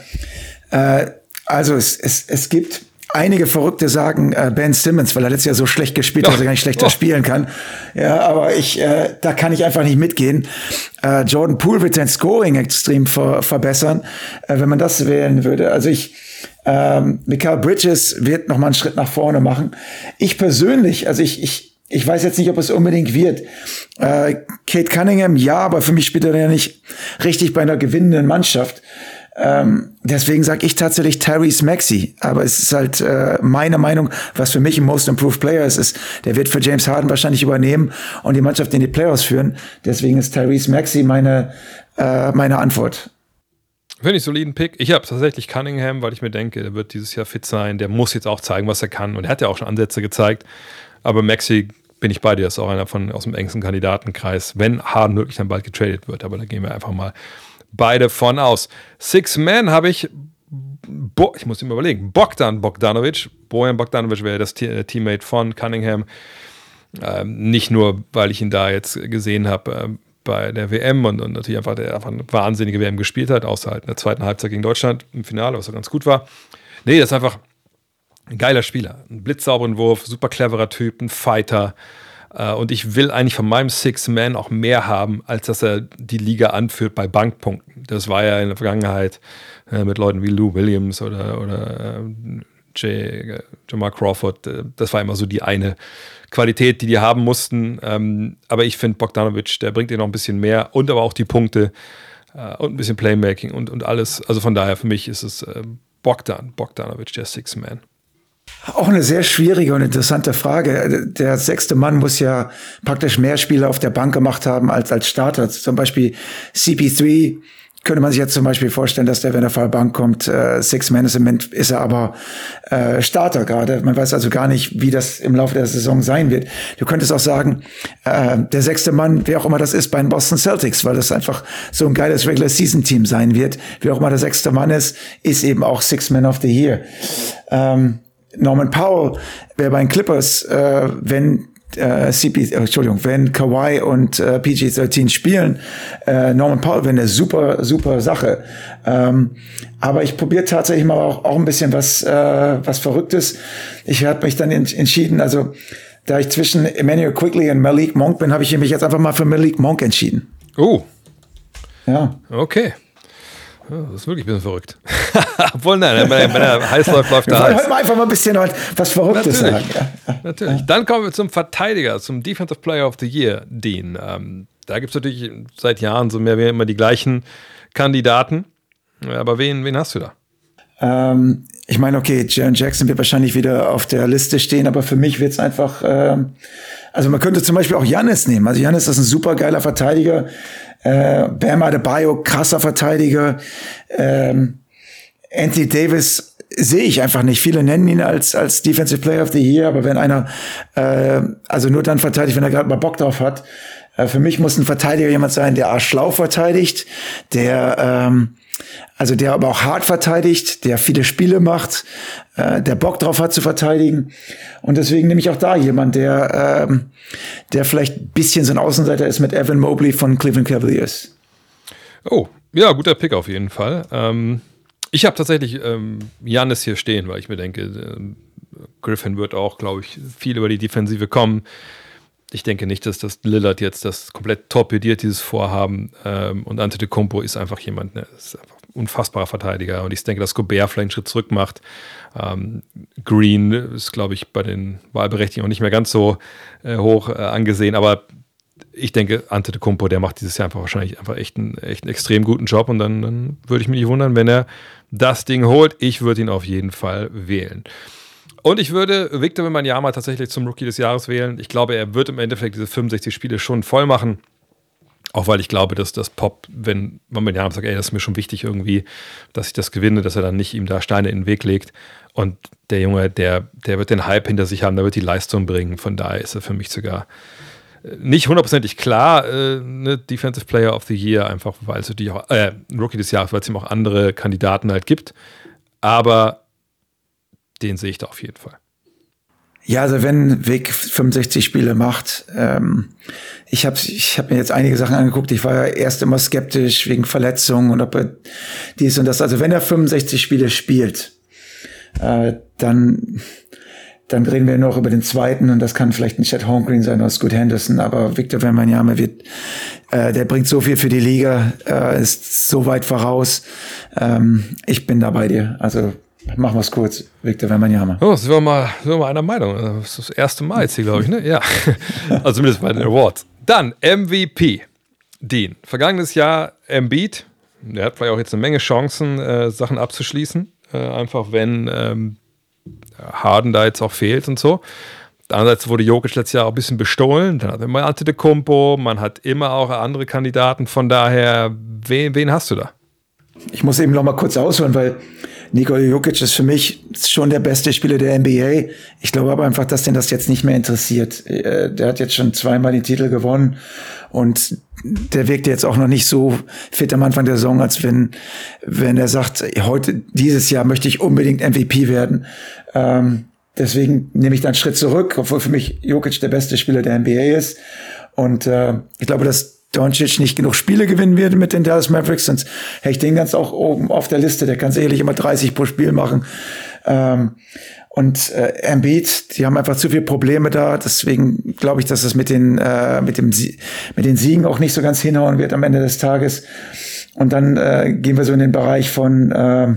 äh, also es, es, es gibt einige Verrückte sagen äh, Ben Simmons, weil er letztes Jahr so schlecht gespielt hat, dass er gar nicht schlechter oh. spielen kann. Ja, aber ich, äh, da kann ich einfach nicht mitgehen. Äh, Jordan Poole wird sein Scoring extrem ver verbessern, äh, wenn man das wählen würde. Also ich, ähm, Michael Bridges wird noch mal einen Schritt nach vorne machen. Ich persönlich, also ich, ich, ich weiß jetzt nicht, ob es unbedingt wird. Äh, Kate Cunningham, ja, aber für mich spielt er ja nicht richtig bei einer gewinnenden Mannschaft. Ähm, deswegen sage ich tatsächlich Tyrese Maxey. Aber es ist halt äh, meine Meinung, was für mich ein Most Improved Player ist, ist, der wird für James Harden wahrscheinlich übernehmen und die Mannschaft in die Playoffs führen. Deswegen ist Tyrese Maxey meine, äh, meine Antwort. Finde ich soliden Pick. Ich habe tatsächlich Cunningham, weil ich mir denke, der wird dieses Jahr fit sein. Der muss jetzt auch zeigen, was er kann. Und er hat ja auch schon Ansätze gezeigt. Aber Maxi bin ich bei dir, ist auch einer von aus dem engsten Kandidatenkreis, wenn Harden wirklich dann bald getradet wird. Aber da gehen wir einfach mal beide von aus. Six Man habe ich, Bo ich muss mir überlegen, Bogdan Bogdanovic. Bojan Bogdanovic wäre das äh, Teammate von Cunningham. Ähm, nicht nur, weil ich ihn da jetzt gesehen habe äh, bei der WM und, und natürlich einfach, der einfach eine wahnsinnige WM gespielt hat, außer halt in der zweiten Halbzeit gegen Deutschland im Finale, was so ganz gut war. Nee, das ist einfach ein geiler Spieler. Ein blitzsauberen Wurf, super cleverer Typ, ein Fighter. Äh, und ich will eigentlich von meinem Six-Man auch mehr haben, als dass er die Liga anführt bei Bankpunkten. Das war ja in der Vergangenheit äh, mit Leuten wie Lou Williams oder, oder äh, Jamal Crawford. Das war immer so die eine Qualität, die die haben mussten. Ähm, aber ich finde, Bogdanovic, der bringt dir noch ein bisschen mehr und aber auch die Punkte und ein bisschen Playmaking und, und alles. Also von daher, für mich ist es Bogdan, Bogdanovic, der Six-Man. Auch eine sehr schwierige und interessante Frage. Der sechste Mann muss ja praktisch mehr Spiele auf der Bank gemacht haben als als Starter. Zum Beispiel CP3 könnte man sich jetzt zum Beispiel vorstellen, dass der, wenn er von der Bank kommt, äh, Six Man ist, im Moment ist er aber äh, Starter gerade. Man weiß also gar nicht, wie das im Laufe der Saison sein wird. Du könntest auch sagen, äh, der sechste Mann, wer auch immer das ist, bei den Boston Celtics, weil das einfach so ein geiles Regular Season Team sein wird. Wer auch immer der sechste Mann ist, ist eben auch Six Man of the Year. Ähm, Norman Powell wäre bei den Clippers, äh, wenn äh, CP, äh, Entschuldigung, wenn Kawhi und äh, PG-13 spielen, äh, Norman Powell wäre eine super, super Sache. Ähm, aber ich probiere tatsächlich mal auch, auch ein bisschen was, äh, was Verrücktes. Ich habe mich dann entschieden, also da ich zwischen Emmanuel Quigley und Malik Monk bin, habe ich mich jetzt einfach mal für Malik Monk entschieden. Oh. Ja. Okay. Das ist wirklich ein bisschen verrückt. Obwohl, nein, wenn er heiß läuft, läuft er heiß. Heute mal einfach mal ein bisschen was Verrücktes Natürlich. sagen. Ja. Natürlich. Dann kommen wir zum Verteidiger, zum Defensive Player of the Year, Dean. Ähm, da gibt es natürlich seit Jahren so mehr wie immer die gleichen Kandidaten. Aber wen, wen hast du da? Ähm, ich meine, okay, Jaron Jackson wird wahrscheinlich wieder auf der Liste stehen, aber für mich wird es einfach, ähm, also man könnte zum Beispiel auch Jannis nehmen. Also Jannis ist ein super geiler Verteidiger. Äh, Bam Adebayo, krasser Verteidiger. Ähm, Anthony Davis sehe ich einfach nicht. Viele nennen ihn als, als Defensive Player of the Year, aber wenn einer, äh, also nur dann verteidigt, wenn er gerade mal Bock drauf hat. Äh, für mich muss ein Verteidiger jemand sein, der arschschlau verteidigt, der, ähm, also der aber auch hart verteidigt, der viele Spiele macht, äh, der Bock drauf hat zu verteidigen. Und deswegen nehme ich auch da jemand, der, ähm, der vielleicht ein bisschen so ein Außenseiter ist mit Evan Mobley von Cleveland Cavaliers. Oh, ja, guter Pick auf jeden Fall. Ähm, ich habe tatsächlich ähm, hier stehen, weil ich mir denke, äh, Griffin wird auch, glaube ich, viel über die Defensive kommen. Ich denke nicht, dass das Lillard jetzt das komplett torpediert, dieses Vorhaben. Ähm, und Antetokounmpo ist einfach jemand, ne, ist einfach unfassbarer Verteidiger. Und ich denke, dass Gobert vielleicht einen Schritt zurück macht. Ähm, Green ist, glaube ich, bei den Wahlberechtigungen auch nicht mehr ganz so äh, hoch äh, angesehen. Aber ich denke, Ante de Kumpo, der macht dieses Jahr einfach wahrscheinlich einfach echt einen, echt einen extrem guten Job. Und dann, dann würde ich mich nicht wundern, wenn er das Ding holt. Ich würde ihn auf jeden Fall wählen. Und ich würde Victor Wembanyama tatsächlich zum Rookie des Jahres wählen. Ich glaube, er wird im Endeffekt diese 65 Spiele schon voll machen. Auch weil ich glaube, dass das Pop, wenn Wembanyama sagt, ey, das ist mir schon wichtig irgendwie, dass ich das gewinne, dass er dann nicht ihm da Steine in den Weg legt. Und der Junge, der, der wird den Hype hinter sich haben, der wird die Leistung bringen. Von daher ist er für mich sogar nicht hundertprozentig klar, äh, ne, Defensive Player of the Year, einfach weil es natürlich auch, äh, Rookie des Jahres, weil es ihm auch andere Kandidaten halt gibt. Aber den sehe ich da auf jeden Fall. Ja, also wenn Vic 65 Spiele macht, ähm, ich habe ich hab mir jetzt einige Sachen angeguckt. Ich war ja erst immer skeptisch wegen Verletzungen und ob er dies und das. Also wenn er 65 Spiele spielt, äh, dann dann reden wir noch über den zweiten und das kann vielleicht ein Chad Holmgreen sein oder Scott Henderson, aber Victor Wembanyama wird, äh, der bringt so viel für die Liga, äh, ist so weit voraus. Ähm, ich bin da bei dir. Also Machen wir es kurz, Victor Wembanyama. Oh, sind wir mal, sind wir mal einer Meinung. Das ist das erste Mal jetzt hier, glaube ich, ne? Ja. also zumindest bei den Awards. Dann MVP. Dean. Vergangenes Jahr Embiid. Der hat vielleicht auch jetzt eine Menge Chancen, äh, Sachen abzuschließen. Äh, einfach wenn ähm, Harden da jetzt auch fehlt und so. Andererseits wurde Jokic letztes Jahr auch ein bisschen bestohlen. Dann hat man Antetokounmpo, man hat immer auch andere Kandidaten. Von daher, wen, wen hast du da? Ich muss eben noch mal kurz ausholen, weil Nikola Jokic ist für mich schon der beste Spieler der NBA. Ich glaube aber einfach, dass den das jetzt nicht mehr interessiert. Äh, der hat jetzt schon zweimal den Titel gewonnen und der wirkt jetzt auch noch nicht so fit am Anfang der Saison, als wenn, wenn er sagt, heute, dieses Jahr möchte ich unbedingt MVP werden. Ähm, deswegen nehme ich da einen Schritt zurück, obwohl für mich Jokic der beste Spieler der NBA ist. Und äh, ich glaube, dass Doncic nicht genug Spiele gewinnen wird mit den Dallas Mavericks, sonst hätte ich den ganz auch oben auf der Liste. Der kann sicherlich immer 30 pro Spiel machen. Ähm, und äh, Embiid, die haben einfach zu viele Probleme da. Deswegen glaube ich, dass es mit den äh, mit dem mit den Siegen auch nicht so ganz hinhauen wird am Ende des Tages. Und dann äh, gehen wir so in den Bereich von äh,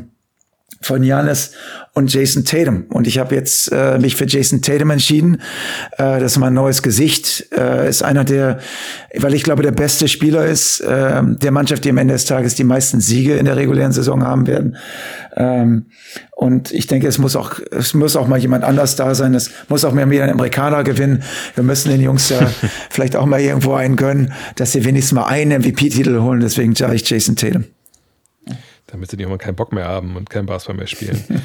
von Janis und Jason Tatum. Und ich habe jetzt äh, mich für Jason Tatum entschieden. Äh, das ist mein neues Gesicht. Äh, ist einer der, weil ich glaube, der beste Spieler ist äh, der Mannschaft, die am Ende des Tages die meisten Siege in der regulären Saison haben werden. Ähm, und ich denke, es muss auch, es muss auch mal jemand anders da sein. Es muss auch mal wieder ein Amerikaner gewinnen. Wir müssen den Jungs ja vielleicht auch mal irgendwo einen gönnen, dass sie wenigstens mal einen MVP-Titel holen. Deswegen sage ich Jason Tatum damit sie irgendwann keinen Bock mehr haben und kein Basketball mehr spielen.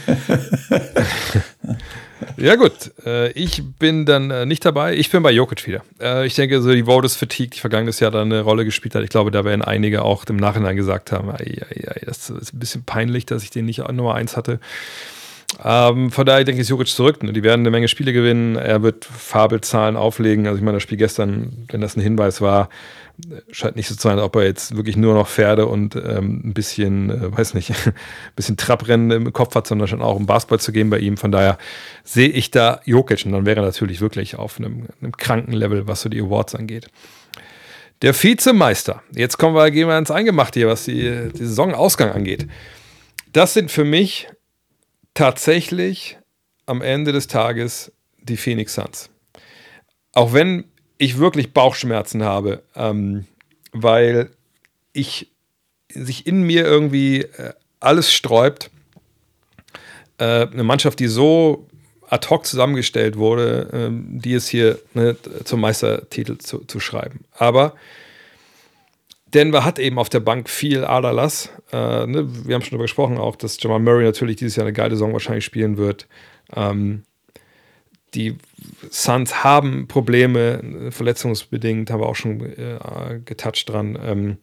ja, gut. Äh, ich bin dann äh, nicht dabei. Ich bin bei Jokic wieder. Äh, ich denke, so die Votes Fatigue, die vergangenes Jahr da eine Rolle gespielt hat. Ich glaube, da werden einige auch im Nachhinein gesagt haben: ei, ei, ei, das ist ein bisschen peinlich, dass ich den nicht Nummer eins hatte. Ähm, von daher denke ich, ist Jokic zurück. Die werden eine Menge Spiele gewinnen. Er wird Fabelzahlen auflegen. Also, ich meine, das Spiel gestern, wenn das ein Hinweis war, scheint nicht so zu sein, ob er jetzt wirklich nur noch Pferde und ähm, ein bisschen, äh, weiß nicht, ein bisschen Trabrennen im Kopf hat, sondern schon auch um Basketball zu gehen bei ihm. Von daher sehe ich da Jokic und dann wäre er natürlich wirklich auf einem, einem kranken Level, was so die Awards angeht. Der Vizemeister. Jetzt kommen wir, gehen wir ins Eingemachte hier, was die, die Saisonausgang angeht. Das sind für mich tatsächlich am Ende des Tages die Phoenix Suns. Auch wenn ich wirklich Bauchschmerzen habe, ähm, weil ich sich in mir irgendwie äh, alles sträubt. Äh, eine Mannschaft, die so ad hoc zusammengestellt wurde, ähm, die es hier ne, zum Meistertitel zu, zu, schreiben. Aber Denver hat eben auf der Bank viel Aderlass. Äh, ne, wir haben schon darüber gesprochen, auch, dass Jamal Murray natürlich dieses Jahr eine geile Saison wahrscheinlich spielen wird. Ähm, die Suns haben Probleme, verletzungsbedingt, haben wir auch schon äh, getoucht dran. Ähm,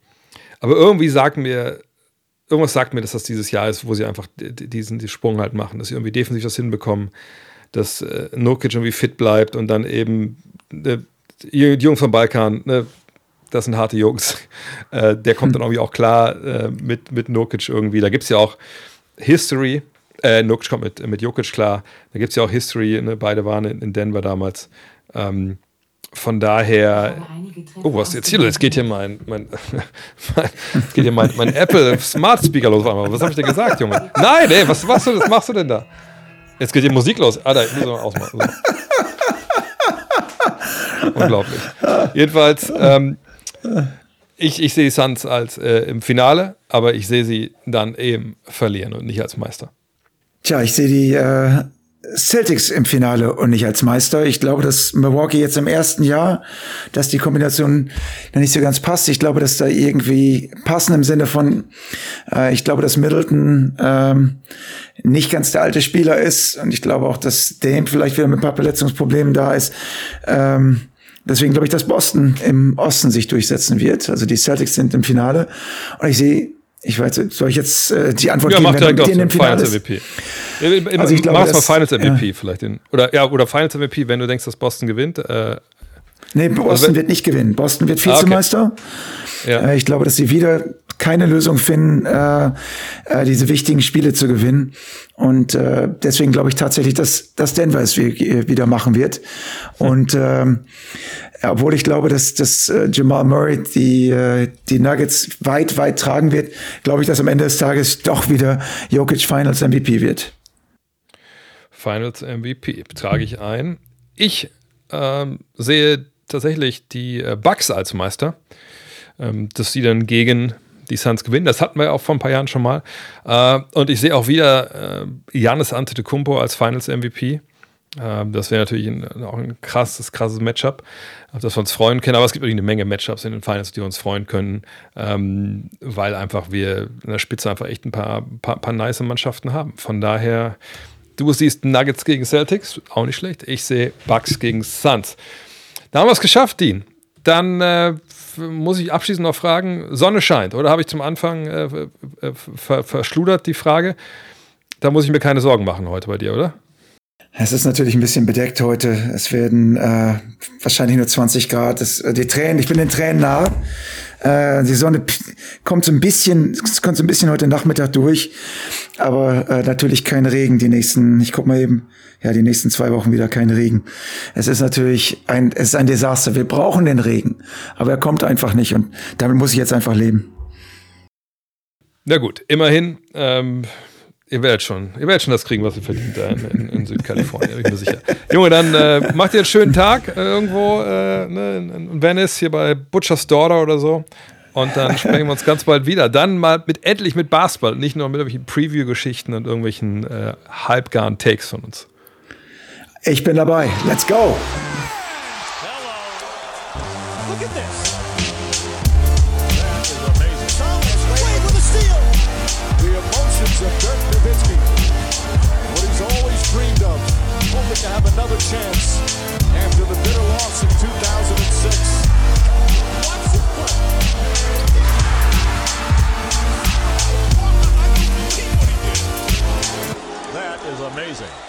aber irgendwie sagt mir, irgendwas sagt mir, dass das dieses Jahr ist, wo sie einfach diesen, diesen Sprung halt machen, dass sie irgendwie defensiv das hinbekommen, dass äh, Nurkic irgendwie fit bleibt und dann eben äh, die Jungs vom Balkan, ne, das sind harte Jungs. Äh, der kommt dann irgendwie auch klar äh, mit, mit Nurkic irgendwie. Da gibt es ja auch History, äh, Nukic kommt mit, mit Jokic klar. Da gibt es ja auch History. Ne? Beide waren in, in Denver damals. Ähm, von daher. Oh, was ist jetzt hier? Jetzt geht hier mein, mein, mein geht hier mein, mein Apple Smart Speaker los. Was habe ich dir gesagt, Junge? Nein, ey, was, was, was machst du denn da? Jetzt geht hier Musik los. Alter, ich muss mal ausmachen. Unglaublich. Jedenfalls, ähm, ich, ich sehe Suns als äh, im Finale, aber ich sehe sie dann eben verlieren und nicht als Meister. Tja, ich sehe die äh, Celtics im Finale und nicht als Meister. Ich glaube, dass Milwaukee jetzt im ersten Jahr, dass die Kombination noch nicht so ganz passt. Ich glaube, dass da irgendwie passen im Sinne von, äh, ich glaube, dass Middleton ähm, nicht ganz der alte Spieler ist und ich glaube auch, dass Dame vielleicht wieder mit ein paar Verletzungsproblemen da ist. Ähm, deswegen glaube ich, dass Boston im Osten sich durchsetzen wird. Also die Celtics sind im Finale und ich sehe ich weiß, soll ich jetzt äh, die Antwort ja, geben, mach direkt wenn in dem Finale Finals ist? MVP. Also ich glaube, Mach's mal das- Finals MVP ja. vielleicht. Den, oder, ja, oder Finals MVP, wenn du denkst, dass Boston gewinnt. Äh, Nee, Boston Also wenn- wird nicht gewinnen. Boston wird Ah, okay. Vizemeister. ja. Äh, Ich glaube, dass sie wieder keine Lösung finden, äh, äh, diese wichtigen Spiele zu gewinnen. Und äh, deswegen glaube ich tatsächlich, dass, dass Denver es wie- wieder machen wird. Und ähm, obwohl ich glaube, dass, dass äh, Jamal Murray die, äh, die Nuggets weit, weit tragen wird, glaube ich, dass am Ende des Tages doch wieder Jokic Finals MVP wird. Finals MVP trage ich ein. Ich ähm, sehe tatsächlich die äh, Bucks als Meister, ähm, dass sie dann gegen die Suns gewinnen. Das hatten wir auch vor ein paar Jahren schon mal. Äh, und ich sehe auch wieder äh, Giannis Antetokounmpo als Finals MVP. Ähm, das wäre natürlich auch ein krasses, krasses Matchup, auf das wir uns freuen können. Aber es gibt natürlich eine Menge Matchups in den Finals, die wir uns freuen können, ähm, weil einfach wir in der Spitze einfach echt ein paar, paar, paar nice Mannschaften haben. Von daher, du siehst Nuggets gegen Celtics, auch nicht schlecht. Ich sehe Bucks gegen Suns. Da haben wir es geschafft, Dean. Dann äh, muss ich abschließend noch fragen: Sonne scheint, oder habe ich zum Anfang äh, äh, ver verschludert die Frage? Da muss ich mir keine Sorgen machen heute bei dir, oder? Es ist natürlich ein bisschen bedeckt heute. Es werden äh, wahrscheinlich nur 20 Grad. Es, äh, die Tränen, ich bin den Tränen nah. Äh, die Sonne kommt so ein bisschen, kommt so ein bisschen heute Nachmittag durch, aber äh, natürlich kein Regen die nächsten. Ich guck mal eben, ja die nächsten zwei Wochen wieder kein Regen. Es ist natürlich ein, es ist ein Desaster. Wir brauchen den Regen, aber er kommt einfach nicht und damit muss ich jetzt einfach leben. Na gut, immerhin, ähm, ihr werdet schon, ihr werdet schon das kriegen, was ihr verdient da in, in, Südkalifornien, bin ich mir sicher. Junge, dann äh, macht ihr einen schönen Tag äh, irgendwo äh, ne, in, in Venice, hier bei Butcher's Daughter oder so. Und dann sprechen wir uns ganz bald wieder. Dann mal mit endlich mit Basketball, nicht nur mit irgendwelchen Preview-Geschichten und irgendwelchen äh, halbgaren Takes von uns. Ich bin dabei. Let's go. amazing.